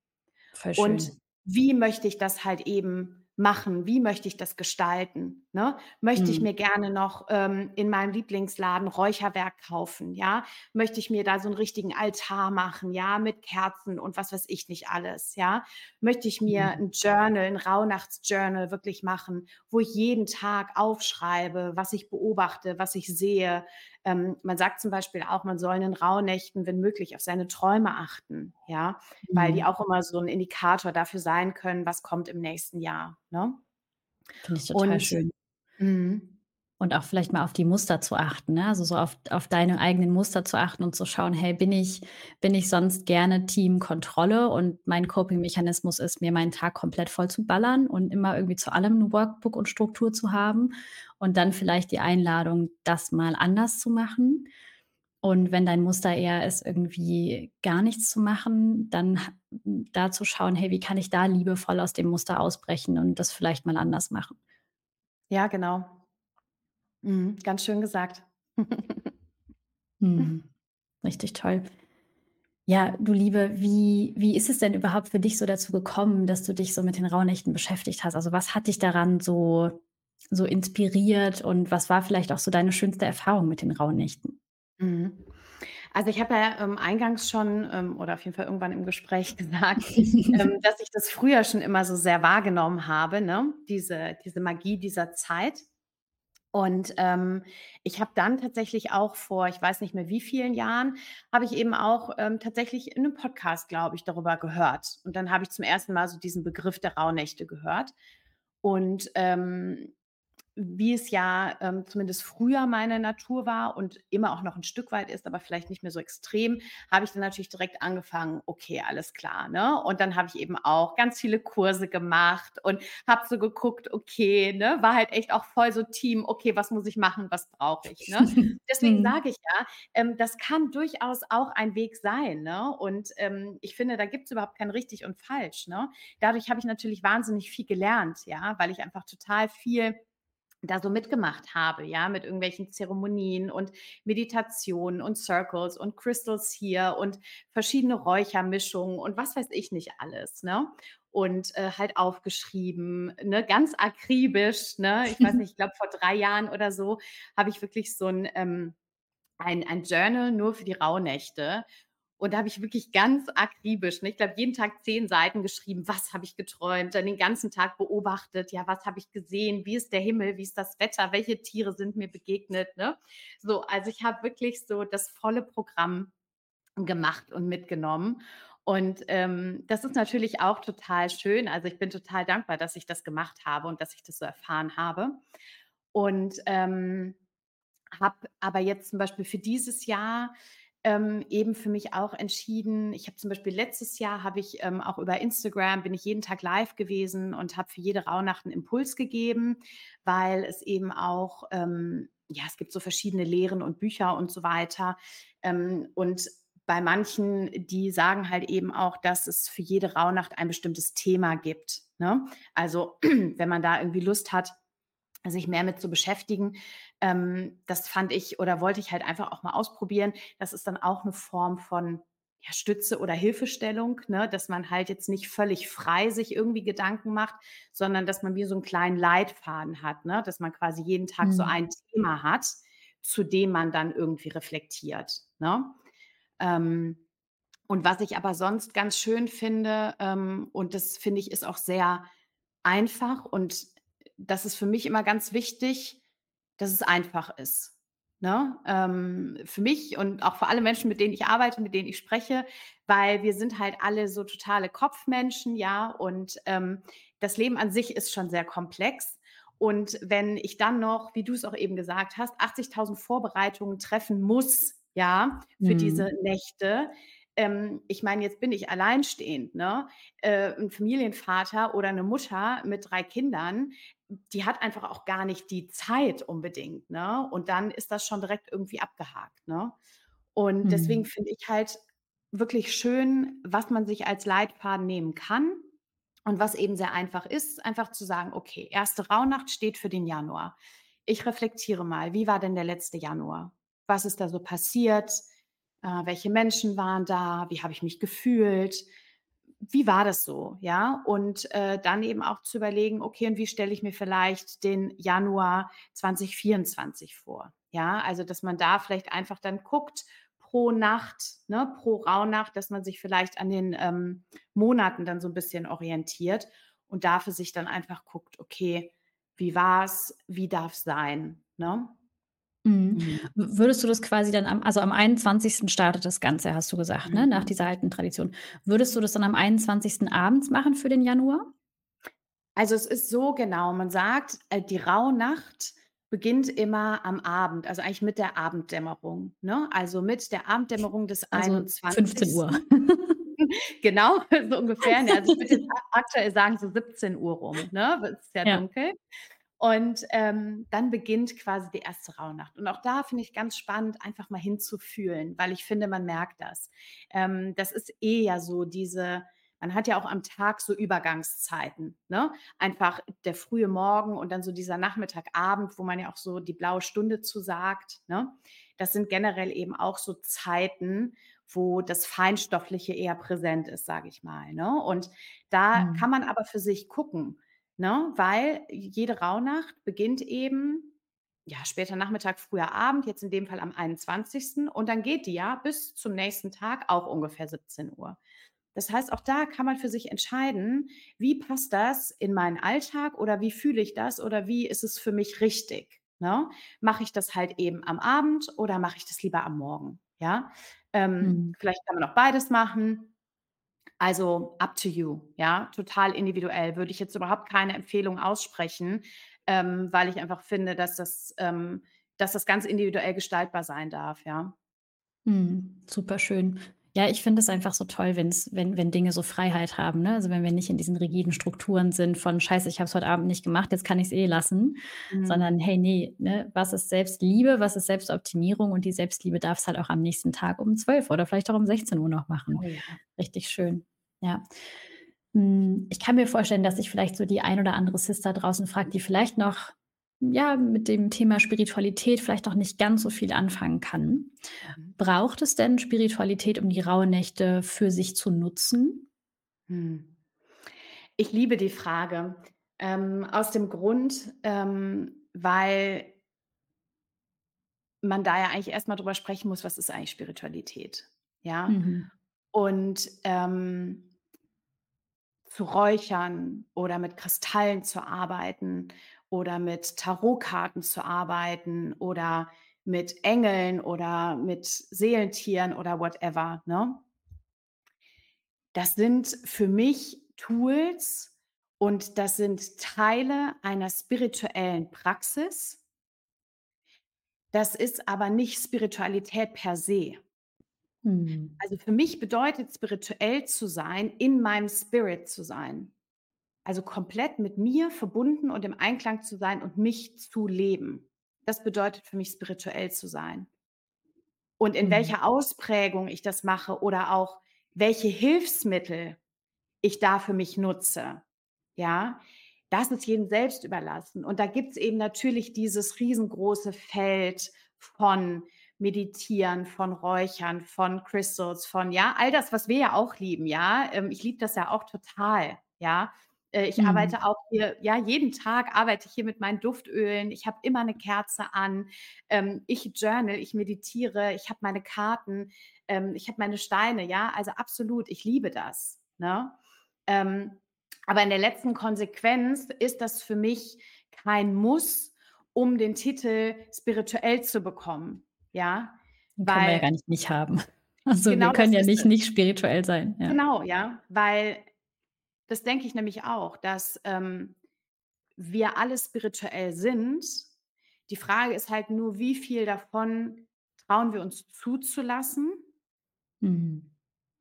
Voll Und schön. Wie möchte ich das halt eben machen? Wie möchte ich das gestalten, ne? Möchte ich Mhm. mir gerne noch, ähm, in meinem Lieblingsladen Räucherwerk kaufen, ja? Möchte ich mir da so 'n richtigen Altar machen, ja, mit Kerzen und was weiß ich nicht alles, ja? Möchte ich mir Mhm. 'n Journal 'n Rauhnachtsjournal wirklich machen, wo ich jeden Tag aufschreibe, was ich beobachte, was ich sehe? Ähm, man sagt zum Beispiel auch, man soll in den Rauhnächten, wenn möglich, auf seine Träume achten, ja, weil die Mhm. auch immer so 'n Indikator dafür sein können, was kommt im nächsten Jahr, ne? Finde ich total Und schön. mhm. Und auch vielleicht mal auf die Muster zu achten, ne? Also, so auf auf deine eigenen Muster zu achten und zu schauen: „Hey, bin ich bin ich sonst gerne Team Kontrolle und mein Coping-Mechanismus ist, mir meinen Tag komplett vollzuballern und immer irgendwie zu allem 'n Workbook und Struktur zu haben?“ Und dann vielleicht die Einladung, das mal anders zu machen. Und wenn dein Muster eher ist, irgendwie gar nichts zu machen, dann da zu schauen: „Hey, wie kann ich da liebevoll aus dem Muster ausbrechen und das vielleicht mal anders machen?“ Ja, genau. Mhm, ganz schön gesagt. Mhm. Richtig toll. Ja, du Liebe, wie wie ist es denn überhaupt für dich so dazu gekommen, dass du dich so mit den Rauhnächten beschäftigt hast? Also, was hat dich daran so so inspiriert und was war vielleicht auch so deine schönste Erfahrung mit den Rauhnächten? Mhm. Also, ich habe ja, ähm, eingangs schon, ähm, oder auf jeden Fall irgendwann im Gespräch gesagt, ähm, dass ich das früher schon immer so sehr wahrgenommen habe, ne, diese diese Magie dieser Zeit. Und, ähm, ich habe dann tatsächlich auch vor, ich weiß nicht mehr wie vielen Jahren, habe ich eben auch, ähm, tatsächlich in 'nem Podcast, glaube ich, darüber gehört. Und dann habe ich zum ersten Mal so diesen Begriff der Rauhnächte gehört. Und, ähm, wie es ja, ähm, zumindest früher meine Natur war und immer auch noch 'n Stück weit ist, aber vielleicht nicht mehr so extrem, habe ich dann natürlich direkt angefangen: „Okay, alles klar“, ne? Und dann habe ich eben auch ganz viele Kurse gemacht und habe so geguckt, okay, ne, war halt echt auch voll so Team: „Okay, was muss ich machen? Was brauche ich?“, ne? Deswegen Mhm. sage ich ja, ähm, das kann durchaus auch ein Weg sein, ne? Und, ähm, ich finde, da gibt's überhaupt kein richtig und falsch, ne? Dadurch habe ich natürlich wahnsinnig viel gelernt, ja, weil ich einfach total viel da so mitgemacht habe, ja, mit irgendwelchen Zeremonien und Meditationen und Circles und Crystals hier und verschiedene Räuchermischungen und was weiß ich nicht alles, ne? Und äh, halt aufgeschrieben, ne, ganz akribisch, ne? Ich weiß nicht, ich glaube vor drei Jahren oder so habe ich wirklich so ein ähm, ein, ein Journal nur für die Rauhnächte. Und da habe ich wirklich ganz akribisch, ne, ich glaube, jeden Tag zehn Seiten geschrieben, was habe ich geträumt, dann den ganzen Tag beobachtet, ja, was habe ich gesehen, wie ist der Himmel, wie ist das Wetter, welche Tiere sind mir begegnet, ne? So, also ich habe wirklich so das volle Programm gemacht und mitgenommen. Und ähm, das ist natürlich auch total schön. Also ich bin total dankbar, dass ich das gemacht habe und dass ich das so erfahren habe. Und ähm, habe aber jetzt zum Beispiel für dieses Jahr ähm, eben für mich auch entschieden. Ich habe zum Beispiel letztes Jahr habe ich ähm, auch über Instagram bin ich jeden Tag live gewesen und habe für jede Rauhnacht einen Impuls gegeben, weil es eben auch ähm, ja es gibt so verschiedene Lehren und Bücher und so weiter ähm, und bei manchen, die sagen halt eben auch, dass es für jede Rauhnacht ein bestimmtes Thema gibt. Ne? Also wenn man da irgendwie Lust hat, sich mehr mit zu beschäftigen. Ähm, das fand ich oder wollte ich halt einfach auch mal ausprobieren. Das ist dann auch eine Form von ja, Stütze oder Hilfestellung, ne? dass man halt jetzt nicht völlig frei sich irgendwie Gedanken macht, sondern dass man wie so einen kleinen Leitfaden hat, ne? dass man quasi jeden Tag mhm. so ein Thema hat, zu dem man dann irgendwie reflektiert. Ne? Ähm, und was ich aber sonst ganz schön finde, ähm, und das finde ich ist auch sehr einfach und das ist für mich immer ganz wichtig, dass es einfach ist. Ne? Ähm, für mich und auch für alle Menschen, mit denen ich arbeite, mit denen ich spreche, weil wir sind halt alle so totale Kopfmenschen, ja, und ähm, das Leben an sich ist schon sehr komplex. Und wenn ich dann noch, wie du es auch eben gesagt hast, 80.000 Vorbereitungen treffen muss, ja, für mhm. diese Nächte, ähm, ich meine, jetzt bin ich alleinstehend, ne? Äh, ein Familienvater oder eine Mutter mit drei Kindern, die hat einfach auch gar nicht die Zeit unbedingt, ne? Und dann ist das schon direkt irgendwie abgehakt, ne? Und mhm. deswegen finde ich halt wirklich schön, was man sich als Leitfaden nehmen kann und was eben sehr einfach ist, einfach zu sagen, okay, erste Rauhnacht steht für den Januar. Ich reflektiere mal, wie war denn der letzte Januar? Was ist da so passiert? Äh, welche Menschen waren da? Wie habe ich mich gefühlt? Wie war das so? Ja, und äh, dann eben auch zu überlegen, okay, und wie stelle ich mir vielleicht den Januar 2024 vor? Ja, also dass man da vielleicht einfach dann guckt, pro Nacht, ne, pro Rauhnacht, dass man sich vielleicht an den ähm, Monaten dann so ein bisschen orientiert und dafür sich dann einfach guckt, okay, wie war es, wie darf es sein? Ne? Mhm. Mhm. würdest du das quasi dann am also am 21. startet das Ganze, hast du gesagt, ne, nach mhm. dieser alten Tradition. Würdest du das dann am 21. abends machen für den Januar? Also, es ist so genau, man sagt, äh, die Rauhnacht beginnt immer am Abend, also eigentlich mit der Abenddämmerung, ne? Also, mit der Abenddämmerung des Also 15 Uhr. Genau, so ungefähr, ne? Also, ich würde jetzt aktuell sagen, so 17 Uhr rum, ne? Wird's sehr Ja. dunkel. Und ähm, dann beginnt quasi die erste Rauhnacht. Und auch da finde ich ganz spannend, einfach mal hinzufühlen, weil ich finde, man merkt das. Ähm, das ist eh ja so diese, man hat ja auch am Tag so Übergangszeiten. Ne? Einfach der frühe Morgen und dann so dieser Nachmittagabend, wo man ja auch so die blaue Stunde zu sagt. Ne? Das sind generell eben auch so Zeiten, wo das Feinstoffliche eher präsent ist, sage ich mal. Ne? Und da mhm. kann man aber für sich gucken Ne? Weil jede Rauhnacht beginnt eben ja, später Nachmittag, früher Abend, jetzt in dem Fall am 21. Und dann geht die ja bis zum nächsten Tag auch ungefähr 17 Uhr. Das heißt, auch da kann man für sich entscheiden, wie passt das in meinen Alltag oder wie fühle ich das oder wie ist es für mich richtig. Ne? Mache ich das halt eben am Abend oder mache ich das lieber am Morgen? Ja, ähm, mhm. vielleicht kann man auch beides machen. Also up to you, ja, total individuell. Würde ich jetzt überhaupt keine Empfehlung aussprechen, ähm, weil ich einfach finde, dass das, ähm, dass das ganz individuell gestaltbar sein darf, ja. Mhm, super schön. Ja, ich finde es einfach so toll, wenn's wenn wenn Dinge so Freiheit haben, ne? Also, wenn wir nicht in diesen rigiden Strukturen sind von: „Scheiße, ich habe es heute Abend nicht gemacht, jetzt kann ich es eh lassen“, Mhm. sondern: „Hey, nee, ne, was ist Selbstliebe, was ist Selbstoptimierung?“ Und die Selbstliebe darf es halt auch am nächsten Tag um 12 oder vielleicht auch um 16 Uhr noch machen. Oh ja. Richtig schön. Ja. Hm, ich kann mir vorstellen, dass sich vielleicht so die ein oder andere Sister draußen fragt, die vielleicht noch ja, mit dem Thema Spiritualität vielleicht auch nicht ganz so viel anfangen kann. Mhm. Braucht es denn Spiritualität, um die Rauhnächte für sich zu nutzen? Hm. Ich liebe die Frage, ähm, aus dem Grund, ähm, weil man da ja eigentlich erst mal drüber sprechen muss, was ist eigentlich Spiritualität, ja? Mhm. Und, ähm zu räuchern oder mit Kristallen zu arbeiten oder mit Tarotkarten zu arbeiten oder mit Engeln oder mit Seelentieren oder whatever, ne? Das sind für mich Tools und das sind Teile einer spirituellen Praxis. Das ist aber nicht Spiritualität per se. Mhm. Also für mich bedeutet spirituell zu sein, in meinem Spirit zu sein. Also komplett mit mir verbunden und im Einklang zu sein und mich zu leben. Das bedeutet für mich spirituell zu sein. Und in Mhm. welcher Ausprägung ich das mache oder auch welche Hilfsmittel ich da für mich nutze, ja, das ist jedem selbst überlassen. Und da gibt es eben natürlich dieses riesengroße Feld von Meditieren, von Räuchern, von Crystals, von ja, all das, was wir ja auch lieben, ja. Ähm, ich liebe das ja auch total, ja. Äh, ich Mhm. arbeite auch hier, ja, jeden Tag arbeite ich hier mit meinen Duftölen. Ich habe immer eine Kerze an. Ähm, ich journal, ich meditiere, ich habe meine Karten, ähm, ich habe meine Steine, ja. Also absolut, ich liebe das, ne? Ähm, aber in der letzten Konsequenz ist das für mich kein Muss, um den Titel spirituell zu bekommen. Ja, Den können wir ja weil gar nicht nicht haben. Also, wir genau das können ja nicht nicht spirituell sein, ja. Genau, ja, weil das denke ich nämlich auch, dass ähm, wir alle spirituell sind. Die Frage ist halt nur, wie viel davon trauen wir uns zuzulassen? Mhm.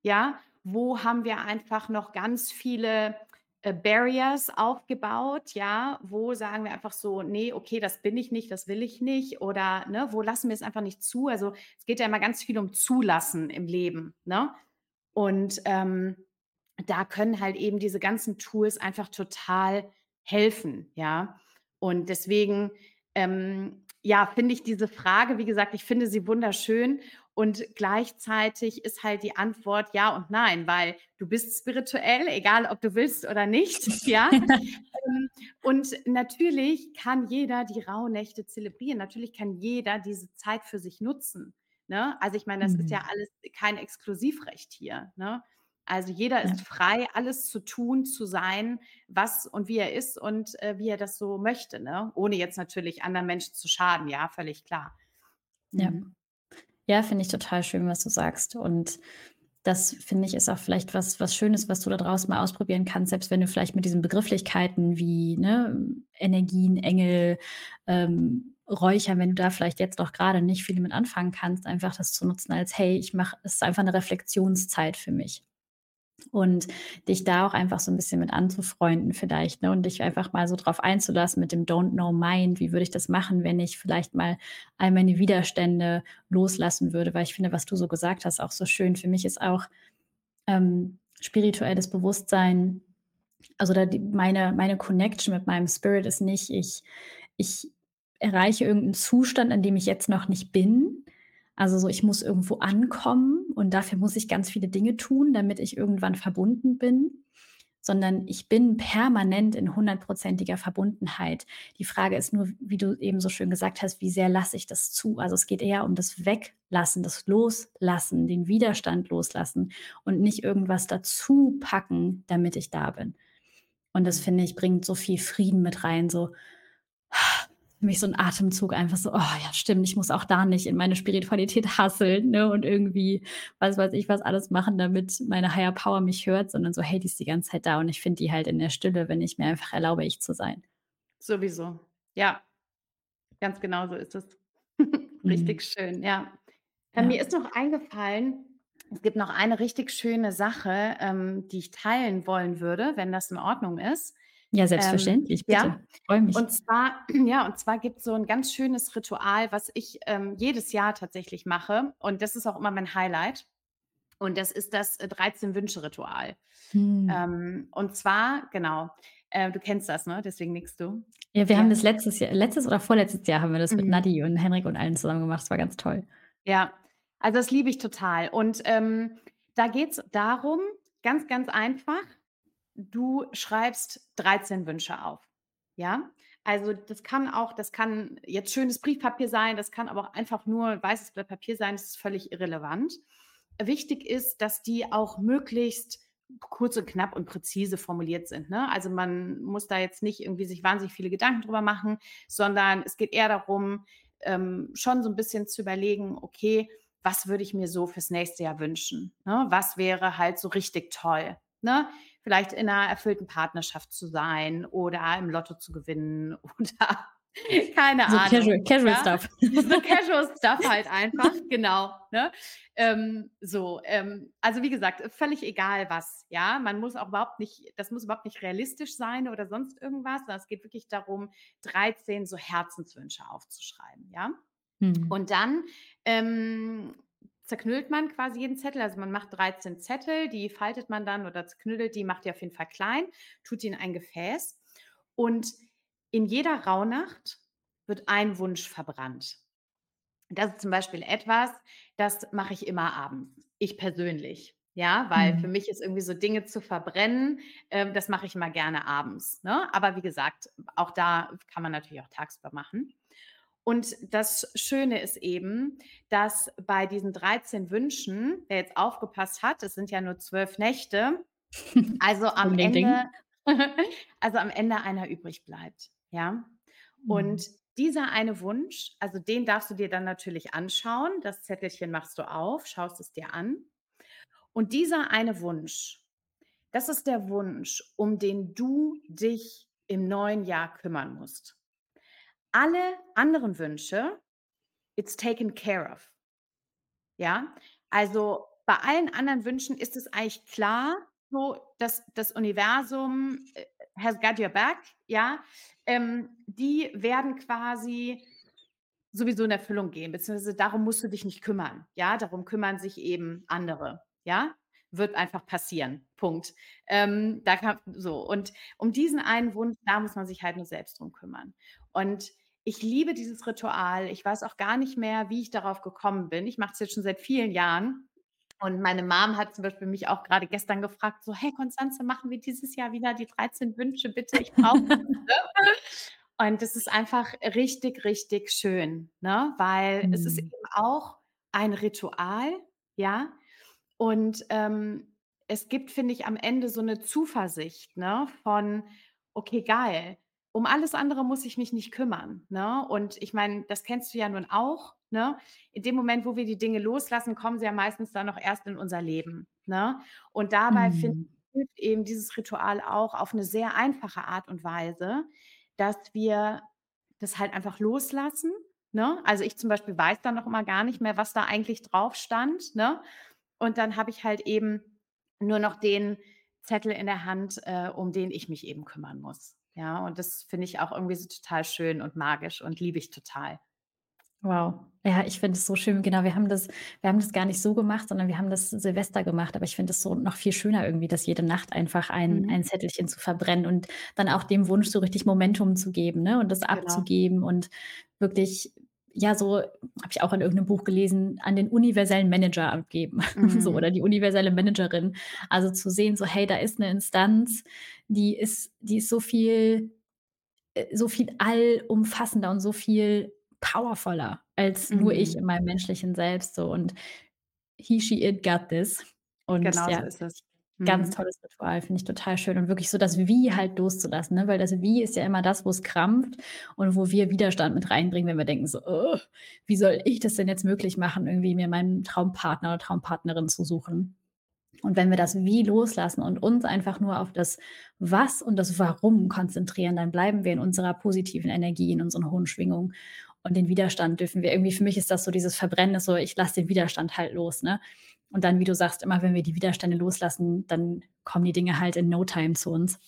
Ja, wo haben wir einfach noch ganz viele äh, Barriers aufgebaut? Ja, wo sagen wir einfach so, nee, okay, das bin ich nicht, das will ich nicht, oder ne, wo lassen wir es einfach nicht zu? Also es geht ja immer ganz viel um Zulassen im Leben, ne? Und ähm, da können halt eben diese ganzen Tools einfach total helfen, ja. Und deswegen, ähm, ja, finde ich diese Frage, wie gesagt, ich finde sie wunderschön und gleichzeitig ist halt die Antwort ja und nein, weil du bist spirituell, egal ob du willst oder nicht, ja. Ähm, und natürlich kann jeder die Rauhnächte zelebrieren. Natürlich kann jeder diese Zeit für sich nutzen. Ne? Also ich meine, das ist ja Mhm. alles kein Exklusivrecht hier. Ne? Also jeder Ja. ist frei, alles zu tun, zu sein, was und wie er ist und äh, wie er das so möchte, ne? Ohne jetzt natürlich anderen Menschen zu schaden, ja, völlig klar. Ja. Mhm. Ja, finde ich total schön, was du sagst. Und das finde ich ist auch vielleicht was, was Schönes, was du da draußen mal ausprobieren kannst, selbst wenn du vielleicht mit diesen Begrifflichkeiten wie ne, Energien, Engel, ähm, Räuchern, wenn du da vielleicht jetzt noch gerade nicht viel mit anfangen kannst, einfach das zu nutzen als, hey, ich mache, es ist einfach eine Reflexionszeit für mich. Und dich da auch einfach so ein bisschen mit anzufreunden vielleicht, ne, und dich einfach mal so drauf einzulassen mit dem Don't Know Mind. Wie würde ich das machen, wenn ich vielleicht mal all meine Widerstände loslassen würde? Weil ich finde, was du so gesagt hast, auch so schön. Für mich ist auch, ähm, spirituelles Bewusstsein also da die meine meine Connection mit meinem Spirit ist nicht, ich ich erreiche irgendeinen Zustand, an dem ich jetzt noch nicht bin. Also so, ich muss irgendwo ankommen und dafür muss ich ganz viele Dinge tun, damit ich irgendwann verbunden bin, sondern ich bin permanent in hundertprozentiger Verbundenheit. Die Frage ist nur, wie du eben so schön gesagt hast, wie sehr lasse ich das zu? Also es geht eher um das Weglassen, das Loslassen, den Widerstand loslassen und nicht irgendwas dazu packen, damit ich da bin. Und das finde ich, bringt so viel Frieden mit rein, so mich so ein Atemzug einfach so: „Oh ja, stimmt, ich muss auch da nicht in meine Spiritualität hasseln, ne, und irgendwie, was weiß ich, was alles machen, damit meine Higher Power mich hört“, sondern so: „Hey, die ist die ganze Zeit da und ich finde die halt in der Stille, wenn ich mir einfach erlaube, ich zu sein.“ Sowieso. Ja, ganz genau so ist es. Mhm. Richtig schön, ja. Äh, Ja. mir ist noch eingefallen, es gibt noch eine richtig schöne Sache, ähm, die ich teilen wollen würde, wenn das in Ordnung ist. Ja, Ähm, selbstverständlich, ja, bitte. Freue mich. und zwar ja, und zwar gibt's so 'n ganz schönes Ritual, was ich, ähm, jedes Jahr tatsächlich mache und das ist auch immer mein Highlight. Und das ist das, äh, 13 Wünsche-Ritual. Mhm. Ähm, und zwar genau, Äh, du kennst das, ne? Deswegen nickst du. Ja, wir haben Ja. das letztes Jahr letztes oder vorletztes Jahr haben wir das mit Mhm. Nadi und Henrik und allen zusammen gemacht. Das war ganz toll. Ja, also das liebe ich total. Und, ähm, da geht's darum, ganz, ganz einfach, du schreibst 13 Wünsche auf, ja? Also, das kann auch das kann jetzt schönes Briefpapier sein, das kann aber auch einfach nur weißes Blatt Papier sein, das ist völlig irrelevant. Wichtig ist, dass die auch möglichst kurz und knapp und präzise formuliert sind, ne? Also, man muss da jetzt nicht irgendwie sich wahnsinnig viele Gedanken drüber machen, sondern es geht eher darum, ähm, schon so ein bisschen zu überlegen: „Okay, was würde ich mir so fürs nächste Jahr wünschen?“, ne? Was wäre halt so richtig toll, ne? Vielleicht in einer erfüllten Partnerschaft zu sein oder im Lotto zu gewinnen oder keine So Ahnung, casual casual ja? stuff. So Casual Stuff halt einfach, genau, ne? Ähm, so, ähm, also wie gesagt, völlig egal was, ja? Man muss auch überhaupt nicht das muss überhaupt nicht realistisch sein oder sonst irgendwas, sondern es geht wirklich darum, 13 so Herzenswünsche aufzuschreiben, ja? Mhm. Und dann, ähm, zerknüllt man quasi jeden Zettel. Also, man macht 13 Zettel, die faltet man dann oder zerknüllt die, macht die auf jeden Fall klein, tut die in ein Gefäß und in jeder Rauhnacht wird ein Wunsch verbrannt. Das ist zum Beispiel etwas, das mache ich immer abends. Ich persönlich, ja, weil für Mhm. mich ist irgendwie so Dinge zu verbrennen, ähm, das mache ich immer gerne abends, ne? Aber wie gesagt, auch da kann man natürlich auch tagsüber machen. Und das Schöne ist eben, dass bei diesen 13 Wünschen, wer jetzt aufgepasst hat, es sind ja nur 12 Nächte, also am Ende also am Ende einer übrig bleibt, ja? Mhm. Und dieser eine Wunsch, also den darfst du dir dann natürlich anschauen. Das Zettelchen machst du auf, schaust es dir an. Und dieser eine Wunsch, das ist der Wunsch, um den du dich im neuen Jahr kümmern musst. Alle anderen Wünsche, it's taken care of. Ja, also bei allen anderen Wünschen ist es eigentlich klar, so dass das Universum, äh, has got your back, ja? Ähm, die werden quasi sowieso in Erfüllung gehen, beziehungsweise darum musst du dich nicht kümmern, ja? Darum kümmern sich eben andere, ja? Wird einfach passieren, Punkt. Ähm, da kann so und um diesen einen Wunsch, da muss man sich halt nur selbst drum kümmern. Und ich liebe dieses Ritual. Ich weiß auch gar nicht mehr, wie ich darauf gekommen bin. Ich mache es jetzt schon seit vielen Jahren und meine Mom hat zum Beispiel mich auch gerade gestern gefragt, so: „Hey Constanze, machen wir dieses Jahr wieder die 13 Wünsche bitte? Ich brauche das“, ne? Und das ist einfach richtig, richtig schön, ne? Weil es ist eben Mhm. auch ein Ritual, ja? Und, ähm, es gibt, finde ich, am Ende so 'ne Zuversicht, ne, von: „Okay, geil. Um alles andere muss ich mich nicht kümmern“, ne? Und ich meine, das kennst du ja nun auch, ne? In dem Moment, wo wir die Dinge loslassen, kommen sie ja meistens dann auch erst in unser Leben, ne? Und dabei finde Mhm. ich, hilft eben dieses Ritual auch auf 'ne sehr einfache Art und Weise, dass wir das halt einfach loslassen, ne? Also, ich zum Beispiel weiß dann noch immer gar nicht mehr, was da eigentlich drauf stand, ne? Und dann habe ich halt eben nur noch den Zettel in der Hand, äh, um den ich mich eben kümmern muss. Ja, und das finde ich auch irgendwie so total schön und magisch und liebe ich total. Wow. Ja, ich finde es so schön. Genau, wir haben das wir haben das gar nicht so gemacht, sondern wir haben das Silvester gemacht, aber ich finde es so noch viel schöner irgendwie, das jede Nacht einfach ein Mhm. ein Zettelchen zu verbrennen und dann auch dem Wunsch so richtig Momentum zu geben, ne, und das Genau. abzugeben und wirklich, ja, so habe ich auch in irgend 'nem Buch gelesen, an den universellen Manager abgeben, so Mhm. oder die universelle Managerin. Also, zu sehen, so: „Hey, da ist 'ne Instanz, die ist die ist so viel äh, so viel allumfassender und so viel powervoller als nur ich Mhm. in meinem menschlichen Selbst so und he, she, it got this.“ Und Genau so ja, ist es. Ganz Mhm. tolles Ritual, finde ich total schön und wirklich so das Wie halt loszulassen, ne? Weil das Wie ist ja immer das, wo's krampft und wo wir Widerstand mit reinbringen, wenn wir denken so: „Oh, wie soll ich das denn jetzt möglich machen, irgendwie mir meinen Traumpartner oder Traumpartnerin zu suchen?“ Und wenn wir das Wie loslassen und uns einfach nur auf das Was und das Warum konzentrieren, dann bleiben wir in unserer positiven Energie, in unseren hohen Schwingungen und den Widerstand dürfen wir irgendwie für mich ist das so dieses Verbrennen so, ich lasse den Widerstand halt los, ne? Und dann, wie du sagst, immer wenn wir die Widerstände loslassen, dann kommen die Dinge halt in no time zu uns.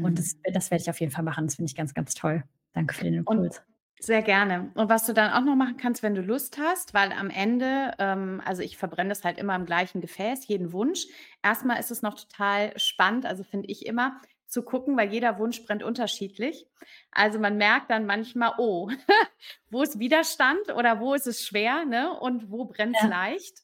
Und Mhm. das das werde ich auf jeden Fall machen. Das finde ich ganz, ganz toll. Danke für den Und Impuls. sehr gerne. Und was du dann auch noch machen kannst, wenn du Lust hast, weil am Ende ähm, also, ich verbrenne das halt immer im gleichen Gefäß, jeden Wunsch. Erst mal ist es noch total spannend, also, finde ich immer, zu gucken, weil jeder Wunsch brennt unterschiedlich. Also man merkt dann manchmal, oh, wo ist Widerstand oder wo ist es schwer ne? und wo brennt es ja. leicht.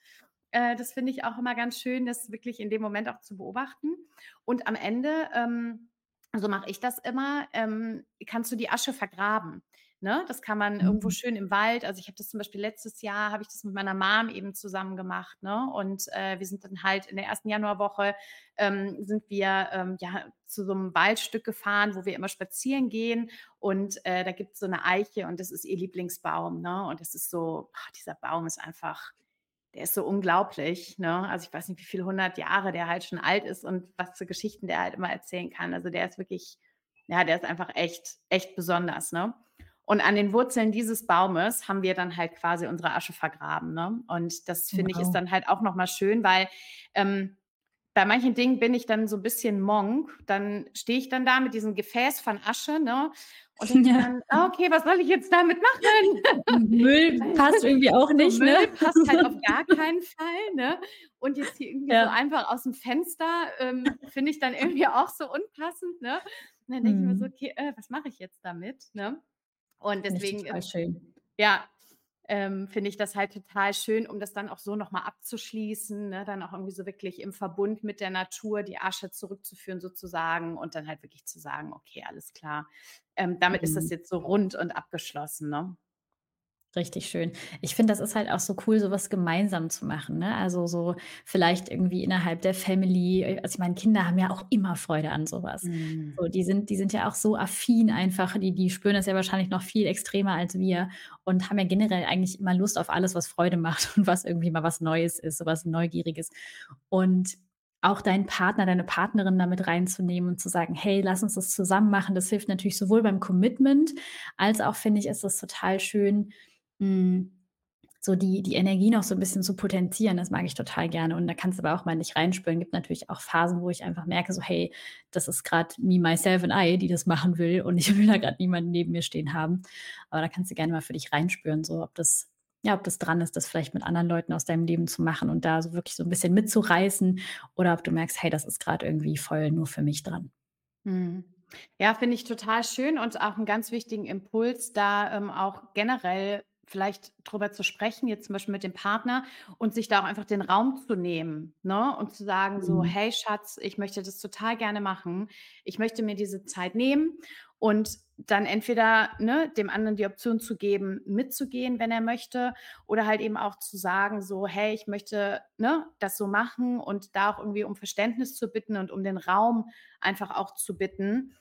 Äh, das finde ich auch immer ganz schön, das wirklich in dem Moment auch zu beobachten. Und am Ende, ähm, so mache ich das immer, ähm, kannst du die Asche vergraben. Ne? Das kann man mhm. irgendwo schön im Wald. Also ich habe das zum Beispiel letztes Jahr, habe ich das mit meiner Mom eben zusammen gemacht. Ne? Und äh, wir sind dann halt in der ersten Januarwoche, ähm, sind wir ähm, ja zu so einem Waldstück gefahren, wo wir immer spazieren gehen. Und äh, da gibt es so eine Eiche und das ist ihr Lieblingsbaum. Ne? Und das ist so, ach, dieser Baum ist einfach der ist so unglaublich. Ne? Also ich weiß nicht, wie viele hundert Jahre der halt schon alt ist und was für Geschichten der halt immer erzählen kann. Also der ist wirklich, ja, der ist einfach echt, echt besonders. Ne? Und an den Wurzeln dieses Baumes haben wir dann halt quasi unsere Asche vergraben. Ne? Und das finde wow. ich ist dann halt auch nochmal schön, weil ähm, bei manchen Dingen bin ich dann so ein bisschen Monk. Dann stehe ich dann da mit diesem Gefäß von Asche ne? Und denke ja. dann, ah, okay, was soll ich jetzt damit machen? Müll passt irgendwie auch nicht. Müll ne? passt halt auf gar keinen Fall. Ne? Und jetzt hier irgendwie ja. so einfach aus dem Fenster ähm, finde ich dann irgendwie auch so unpassend. Ne? Und dann denke hm. ich mir so, mhm. okay, äh, was mache ich jetzt damit? Ne? Und deswegen, ja, ähm, finde ich das halt total schön, um das dann auch so nochmal abzuschließen, ne? dann auch irgendwie so wirklich im Verbund mit der Natur die Asche zurückzuführen sozusagen und dann halt wirklich zu sagen, okay, alles klar, ähm, damit mhm. ist das mhm. jetzt so rund und abgeschlossen. Ne? Richtig schön. Ich finde, das ist halt auch so cool, sowas gemeinsam zu machen, ne? Also, so vielleicht irgendwie innerhalb der Family also, ich meine, Kinder haben ja auch immer Freude an sowas. Mhm. So, die sind die sind ja auch so affin einfach, die die spüren das ja wahrscheinlich noch viel extremer als wir und haben ja generell eigentlich immer Lust auf alles, was Freude macht und was irgendwie mal was Neues ist, so was Neugieriges. Und auch deinen Partner, deine Partnerin damit reinzunehmen und zu sagen: „Hey, lass uns das zusammen machen.“ Das hilft natürlich sowohl beim Commitment als auch, finde ich, ist das total schön hm, so die die Energie noch so ein bisschen zu potenzieren, das mag ich total gerne. Und da kannst du aber auch mal nicht reinspüren. Gibt natürlich auch Phasen, wo ich einfach merke, so: „Hey, das ist gerade me, myself and I, die das machen will und ich will da gerade niemanden neben mir stehen haben.“ Aber da kannst du gerne mal für dich reinspüren, so ob das ja, ob das dran ist, das vielleicht mit anderen Leuten aus deinem Leben zu machen und da so wirklich so ein bisschen mitzureißen oder ob du merkst: „Hey, das ist gerade irgendwie voll nur für mich dran.“ Mhm. Ja, finde ich total schön und auch einen ganz wichtigen Impuls, da, ähm, auch generell vielleicht drüber zu sprechen, jetzt zum Beispiel mit dem Partner und sich da auch einfach den Raum zu nehmen, ne? Und zu sagen so: Mhm. „Hey Schatz, ich möchte das total gerne machen. Ich möchte mir diese Zeit nehmen“ und dann entweder, ne, dem anderen die Option zu geben, mitzugehen, wenn er möchte, oder halt eben auch zu sagen so: „Hey, ich möchte, ne, das so machen“ und da auch irgendwie um Verständnis zu bitten und um den Raum einfach auch zu bitten.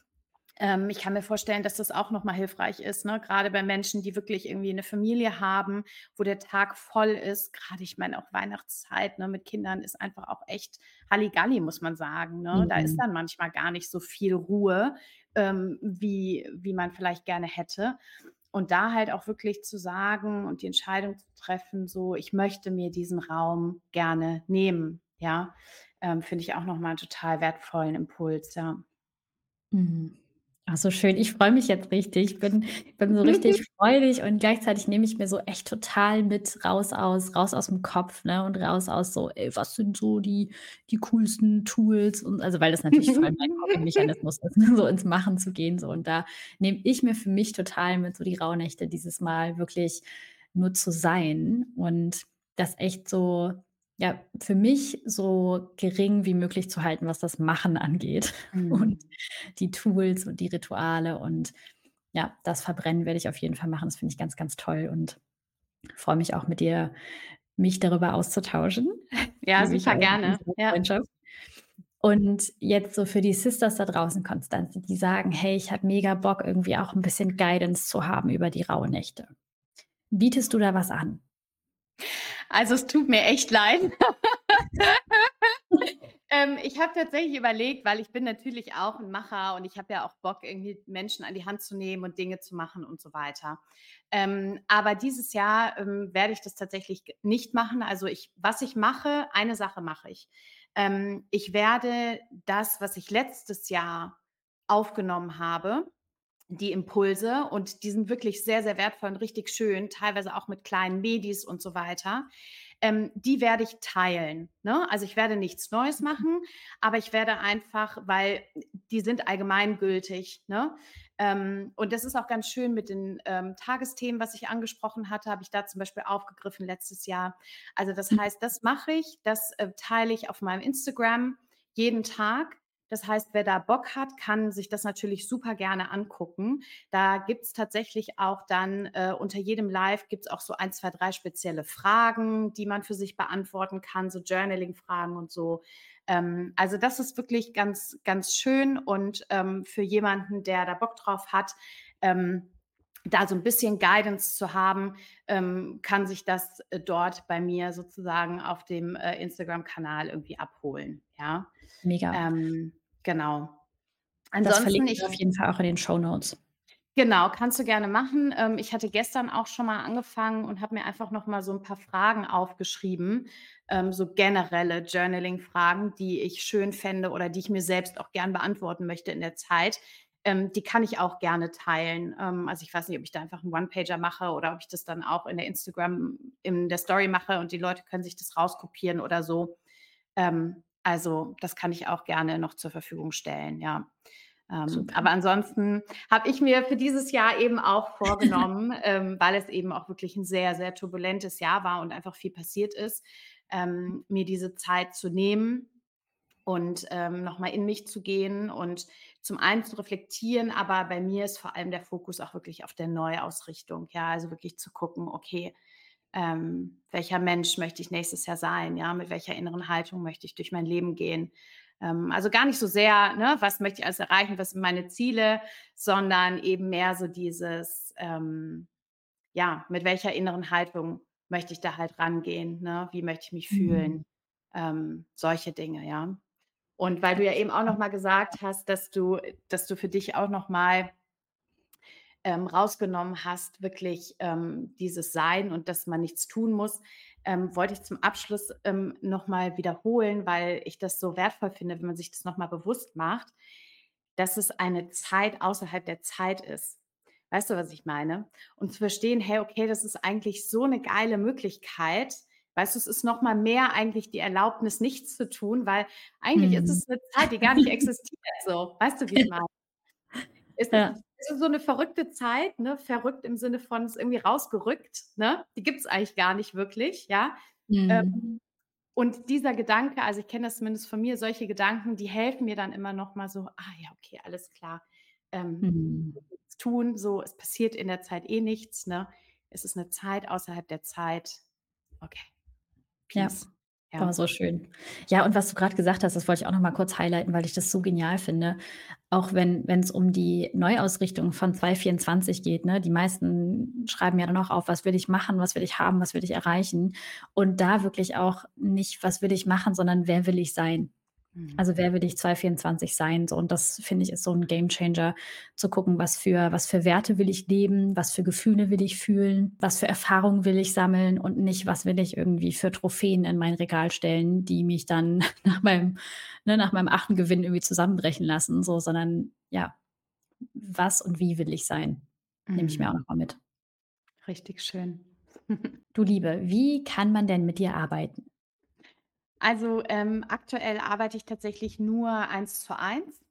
Ähm, ich kann mir vorstellen, dass das auch nochmal hilfreich ist, ne? Grade bei Menschen, die wirklich irgendwie eine Familie haben, wo der Tag voll ist. Gerade, ich meine, auch Weihnachtszeit, ne, mit Kindern ist einfach auch echt Halligalli, muss man sagen, ne? Da ist mhm. dann manchmal gar nicht so viel Ruhe, ähm, wie wie man vielleicht gerne hätte. Und da halt auch wirklich zu sagen und die Entscheidung zu treffen, so: „Ich möchte mir diesen Raum gerne nehmen“, ja? Ähm, finde ich auch nochmal 'n total wertvollen Impuls, ja. Mhm. Ach, so schön. Ich freue mich jetzt richtig. Ich bin bin so richtig freudig und gleichzeitig nehme ich mir so echt total mit raus aus raus aus dem Kopf, ne, und raus aus so: „Ey, was sind so die die coolsten Tools?“ Und also, weil das natürlich voll mein Coping-Mechanismus ist, ne, so ins Machen zu gehen so. Und da nehme ich mir für mich total mit, so die Rauhnächte dieses Mal wirklich nur zu sein und das echt so ja, für mich so gering wie möglich zu halten, was das Machen angeht mhm. und die Tools und die Rituale und ja, das Verbrennen werde ich auf jeden Fall machen. Das finde ich ganz, ganz toll und freue mich auch mit dir, mich darüber auszutauschen. Ja, super gerne. Ja. Und jetzt so für die Sisters da draußen, Konstanze, die sagen, hey, ich habe mega Bock, irgendwie auch ein bisschen Guidance zu haben über die Rauhnächte. Bietest du da was an? Also es tut mir echt leid. ähm, ich habe tatsächlich überlegt, weil ich bin natürlich auch ein Macher und ich habe ja auch Bock, irgendwie Menschen an die Hand zu nehmen und Dinge zu machen und so weiter. Ähm, aber dieses Jahr ähm, werde ich das tatsächlich nicht machen. Also ich, was ich mache, eine Sache mache ich. Ähm, ich werde das, was ich letztes Jahr aufgenommen habe, die Impulse und die sind wirklich sehr, sehr wertvoll und richtig schön, teilweise auch mit kleinen Medis und so weiter. ähm, die werde ich teilen. Ne? Also ich werde nichts Neues machen, aber ich werde einfach, weil die sind allgemeingültig. Ne? Ähm, und das ist auch ganz schön mit den ähm, Tagesthemen, was ich angesprochen hatte, habe ich da zum Beispiel aufgegriffen letztes Jahr. Also das Mhm. heißt, das mache ich, das äh, teile ich auf meinem Instagram jeden Tag. Das heißt, wer da Bock hat, kann sich das natürlich super gerne angucken. Da gibt es tatsächlich auch dann äh, unter jedem Live gibt es auch so ein, zwei, drei spezielle Fragen, die man für sich beantworten kann, so Journaling-Fragen und so. Ähm, also das ist wirklich ganz, ganz schön und ähm, für jemanden, der da Bock drauf hat, ähm, da so ein bisschen Guidance zu haben, ähm, kann sich das äh, dort bei mir sozusagen auf dem äh, Instagram-Kanal irgendwie abholen. Ja, Mega. ähm, genau. Das Ansonsten, verlinken ich wir auf jeden Fall auch in den Show Notes. Genau, kannst du gerne machen. Ähm, ich hatte gestern auch schon mal angefangen und habe mir einfach noch mal so ein paar Fragen aufgeschrieben, ähm, so generelle Journaling-Fragen, die ich schön fände oder die ich mir selbst auch gern beantworten möchte in der Zeit. Ähm, die kann ich auch gerne teilen. Also, ich weiß nicht, ob ich da einfach einen One-Pager mache oder ob ich das dann auch in der Instagram in der Story mache und die Leute können sich das rauskopieren oder so. Also, das kann ich auch gerne noch zur Verfügung stellen, ja. Ähm, aber ansonsten habe ich mir für dieses Jahr eben auch vorgenommen, ähm, weil es eben auch wirklich ein sehr, sehr turbulentes Jahr war und einfach viel passiert ist, ähm, mir diese Zeit zu nehmen und ähm, nochmal in mich zu gehen und zum einen zu reflektieren, aber bei mir ist vor allem der Fokus auch wirklich auf der Neuausrichtung. Ja, also wirklich zu gucken, okay, ähm, welcher Mensch möchte ich nächstes Jahr sein? Ja, mit welcher inneren Haltung möchte ich durch mein Leben gehen? Ähm, also gar nicht so sehr, ne, was möchte ich alles erreichen, was sind meine Ziele, sondern eben mehr so dieses, ähm, ja, mit welcher inneren Haltung möchte ich da halt rangehen? Ne? Wie möchte ich mich Mhm. fühlen? Ähm, solche Dinge, ja. Und weil du ja eben auch noch mal gesagt hast, dass du dass du für dich auch noch mal, ähm, rausgenommen hast, wirklich, ähm, dieses Sein und dass man nichts tun muss, ähm, wollte ich zum Abschluss, ähm, noch mal wiederholen, weil ich das so wertvoll finde, wenn man sich das noch mal bewusst macht, dass es eine Zeit außerhalb der Zeit ist. Weißt du, was ich meine? Und zu verstehen: „Hey, okay, das ist eigentlich so eine geile Möglichkeit.“ Weißt du, es ist noch mal mehr eigentlich die Erlaubnis, nichts zu tun, weil eigentlich ist Mhm. es eine Zeit, die gar nicht existiert so. Weißt du, wie ich meine? Ist Ja. Es ist so 'ne verrückte Zeit, ne? Verrückt im Sinne von ist irgendwie rausgerückt, ne? Die gibt's eigentlich gar nicht wirklich, ja? Mhm. Ähm, und dieser Gedanke also, ich kenne das zumindest von mir, solche Gedanken, die helfen mir dann immer noch mal so: „Ah ja, okay, alles klar. Ähm, Mhm. tun, so, es passiert in der Zeit eh nichts, ne? Es ist 'ne Zeit außerhalb der Zeit. Okay, Ja. Peace.“ Oh, Ja. so schön. Ja, und was du grad gesagt hast, das wollte ich auch noch mal kurz highlighten, weil ich das so genial finde. Auch wenn wenn's um die Neuausrichtung von 2024 geht, ne? Die meisten schreiben ja dann auch auf: „Was will ich machen? Was will ich haben? Was will ich erreichen?“ Und da wirklich auch nicht: „Was will ich machen?“, sondern: „Wer will ich sein?“ Mhm. Also, wer will ich 2024 sein? So, und das finde ich, ist so 'n Gamechanger, zu gucken, was für was für Werte will ich leben, was für Gefühle will ich fühlen, was für Erfahrungen will ich sammeln und nicht, was will ich irgendwie für Trophäen in mein Regal stellen, die mich dann nach meinem ne, nach meinem 8. Gewinn irgendwie zusammenbrechen lassen, so, sondern ja, was und wie will ich sein? Nehme ich mir auch Mhm. noch mal mit. Richtig schön. Du Liebe, wie kann man denn mit dir arbeiten? Also, ähm, aktuell arbeite ich tatsächlich nur eins zu eins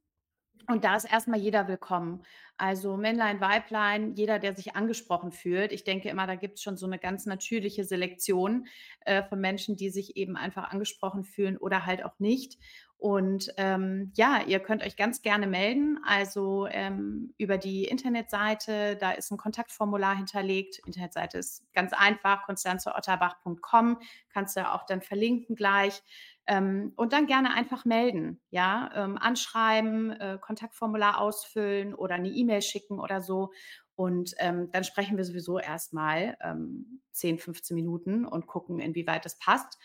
und da ist erst mal jeder willkommen. Also, Männlein, Weiblein, jeder, der sich angesprochen fühlt. Ich denke immer, da gibt's schon so 'ne ganz natürliche Selektion, äh, von Menschen, die sich eben einfach angesprochen fühlen oder halt auch nicht. Und, ähm, ja, ihr könnt euch ganz gerne melden, also, ähm, über die Internetseite, da ist 'n Kontaktformular hinterlegt. Internetseite ist ganz einfach, constanzeotterbach.com, kannst du auch dann verlinken gleich. Ähm, und dann gerne einfach melden, ja? Ähm, anschreiben, äh, Kontaktformular ausfüllen oder 'ne E-Mail schicken oder so. Und, ähm, dann sprechen wir sowieso erst mal, ähm, 10, 15 Minuten und gucken, inwieweit das passt.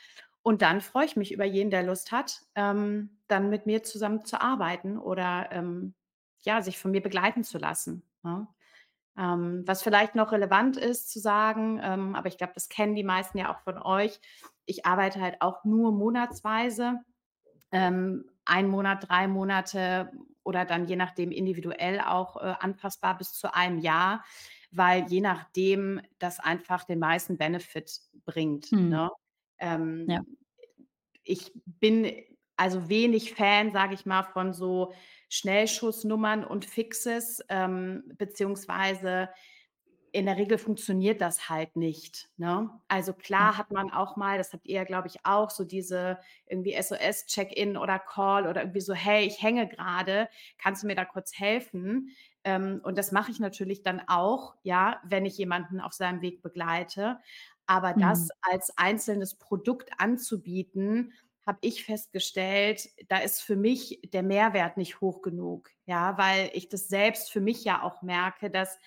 Und dann freue ich mich über jeden, der Lust hat, ähm, dann mit mir zusammen zu arbeiten oder, ähm, ja, sich von mir begleiten zu lassen, ne? Ähm, was vielleicht noch relevant ist zu sagen, ähm, aber ich glaube, das kennen die meisten ja auch von euch. Ich arbeite halt auch nur monatsweise, ähm, 1 Monat, 3 Monate oder dann je nachdem individuell auch, äh, anpassbar bis zu einem Jahr, weil je nachdem das einfach den meisten Benefit bringt, Mhm. ne? Ähm, Ja. ich bin also wenig Fan, sage ich mal, von so Schnellschussnummern und Fixes, ähm, beziehungsweise in der Regel funktioniert das halt nicht, ne? Also klar hat man auch mal, das habt ihr ja, glaube ich, auch, so diese irgendwie SOS-Check-in oder Call oder irgendwie so: „Hey, ich hänge grade, kannst du mir da kurz helfen?“ Ähm, und das mache ich natürlich dann auch, ja, wenn ich jemanden auf seinem Weg begleite. Aber das Mhm. als einzelnes Produkt anzubieten, habe ich festgestellt, da ist für mich der Mehrwert nicht hoch genug, ja, weil ich das selbst für mich ja auch merke, dass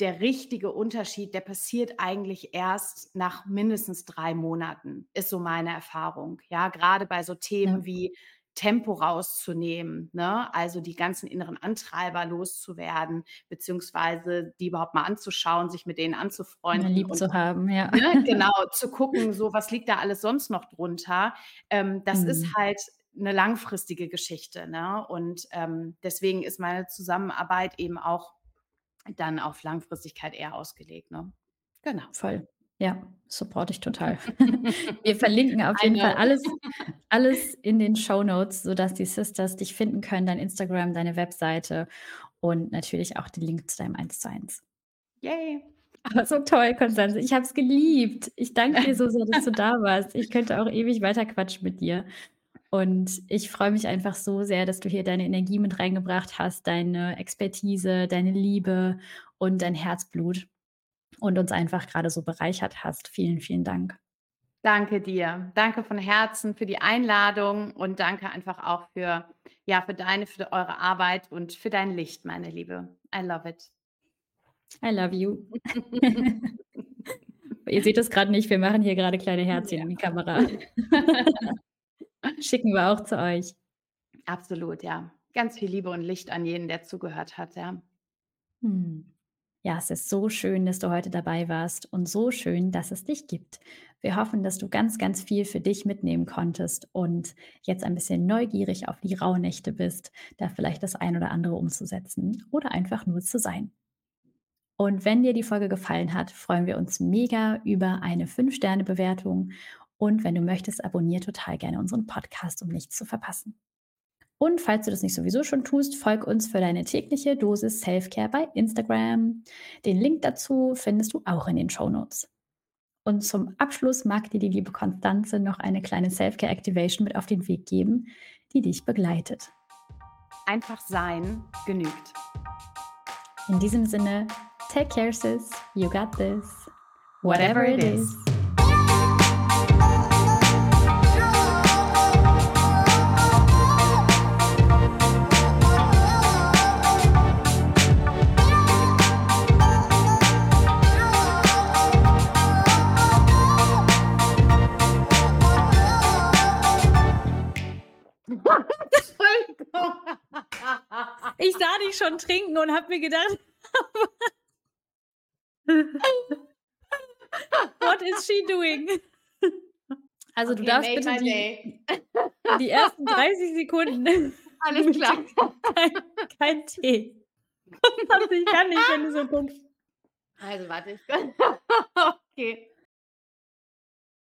der richtige Unterschied, der passiert eigentlich erst nach mindestens 3 Monaten, ist so meine Erfahrung. Ja, grade bei so Ja. Themen wie Tempo rauszunehmen, ne? Also, die ganzen inneren Antreiber loszuwerden, beziehungsweise die überhaupt mal anzuschauen, sich mit denen Ja, anzufreunden lieb und zu haben, ja. ne, genau, zu gucken, so was liegt da alles sonst noch drunter. Ähm, das ist Mhm. halt 'ne langfristige Geschichte, ne? Und, ähm, deswegen ist meine Zusammenarbeit eben auch dann auf Langfristigkeit eher ausgelegt, ne? Genau. Voll. Ja, supporte ich total. Wir verlinken auf jeden Fall alles alles in den Shownotes, sodass die Sisters dich finden können, dein Instagram, deine Webseite und natürlich auch den Link zu deinem Eins-zu-eins. Yay. Aber so toll, Constanze. Ich habe es geliebt. Ich danke dir so sehr, dass du da warst. Ich könnte auch ewig weiter quatschen mit dir. Und ich freue mich einfach so sehr, dass du hier deine Energie mit reingebracht hast, deine Expertise, deine Liebe und dein Herzblut und uns einfach grade so bereichert hast. Vielen, vielen Dank. Danke dir. Danke von Herzen für die Einladung und danke einfach auch für ja, für deine für eure Arbeit und für dein Licht, meine Liebe. I love it. I love you. Ihr seht es grad nicht, wir machen hier grade kleine Herzchen Ja. in die Kamera. Schicken wir auch zu euch. Absolut, ja. Ganz viel Liebe und Licht an jeden, der zugehört hat, ja. Mhm. Ja, es ist so schön, dass du heute dabei warst und so schön, dass es dich gibt. Wir hoffen, dass du ganz, ganz viel für dich mitnehmen konntest und jetzt ein bisschen neugierig auf die Rauhnächte bist, da vielleicht das ein oder andere umzusetzen oder einfach nur zu sein. Und wenn dir die Folge gefallen hat, freuen wir uns mega über eine 5-Sterne-Bewertung und wenn du möchtest, abonnier total gerne unseren Podcast, um nichts zu verpassen. Und falls du das nicht sowieso schon tust, folge uns für deine tägliche Dosis Selfcare bei Instagram. Den Link dazu findest du auch in den Shownotes. Und zum Abschluss mag dir die liebe Constanze noch eine kleine Selfcare Activation mit auf den Weg geben, die dich begleitet. Einfach sein genügt. In diesem Sinne, take care, sis. You got this. Whatever it is. Ich sah dich schon trinken und habe mir gedacht, what is she doing? Also, du Okay, darfst made bitte die die ersten 30 Sekunden Alles klar. kein kein Tee. Ich kann nicht, wenn du so guckst. Also, warte, ich Okay.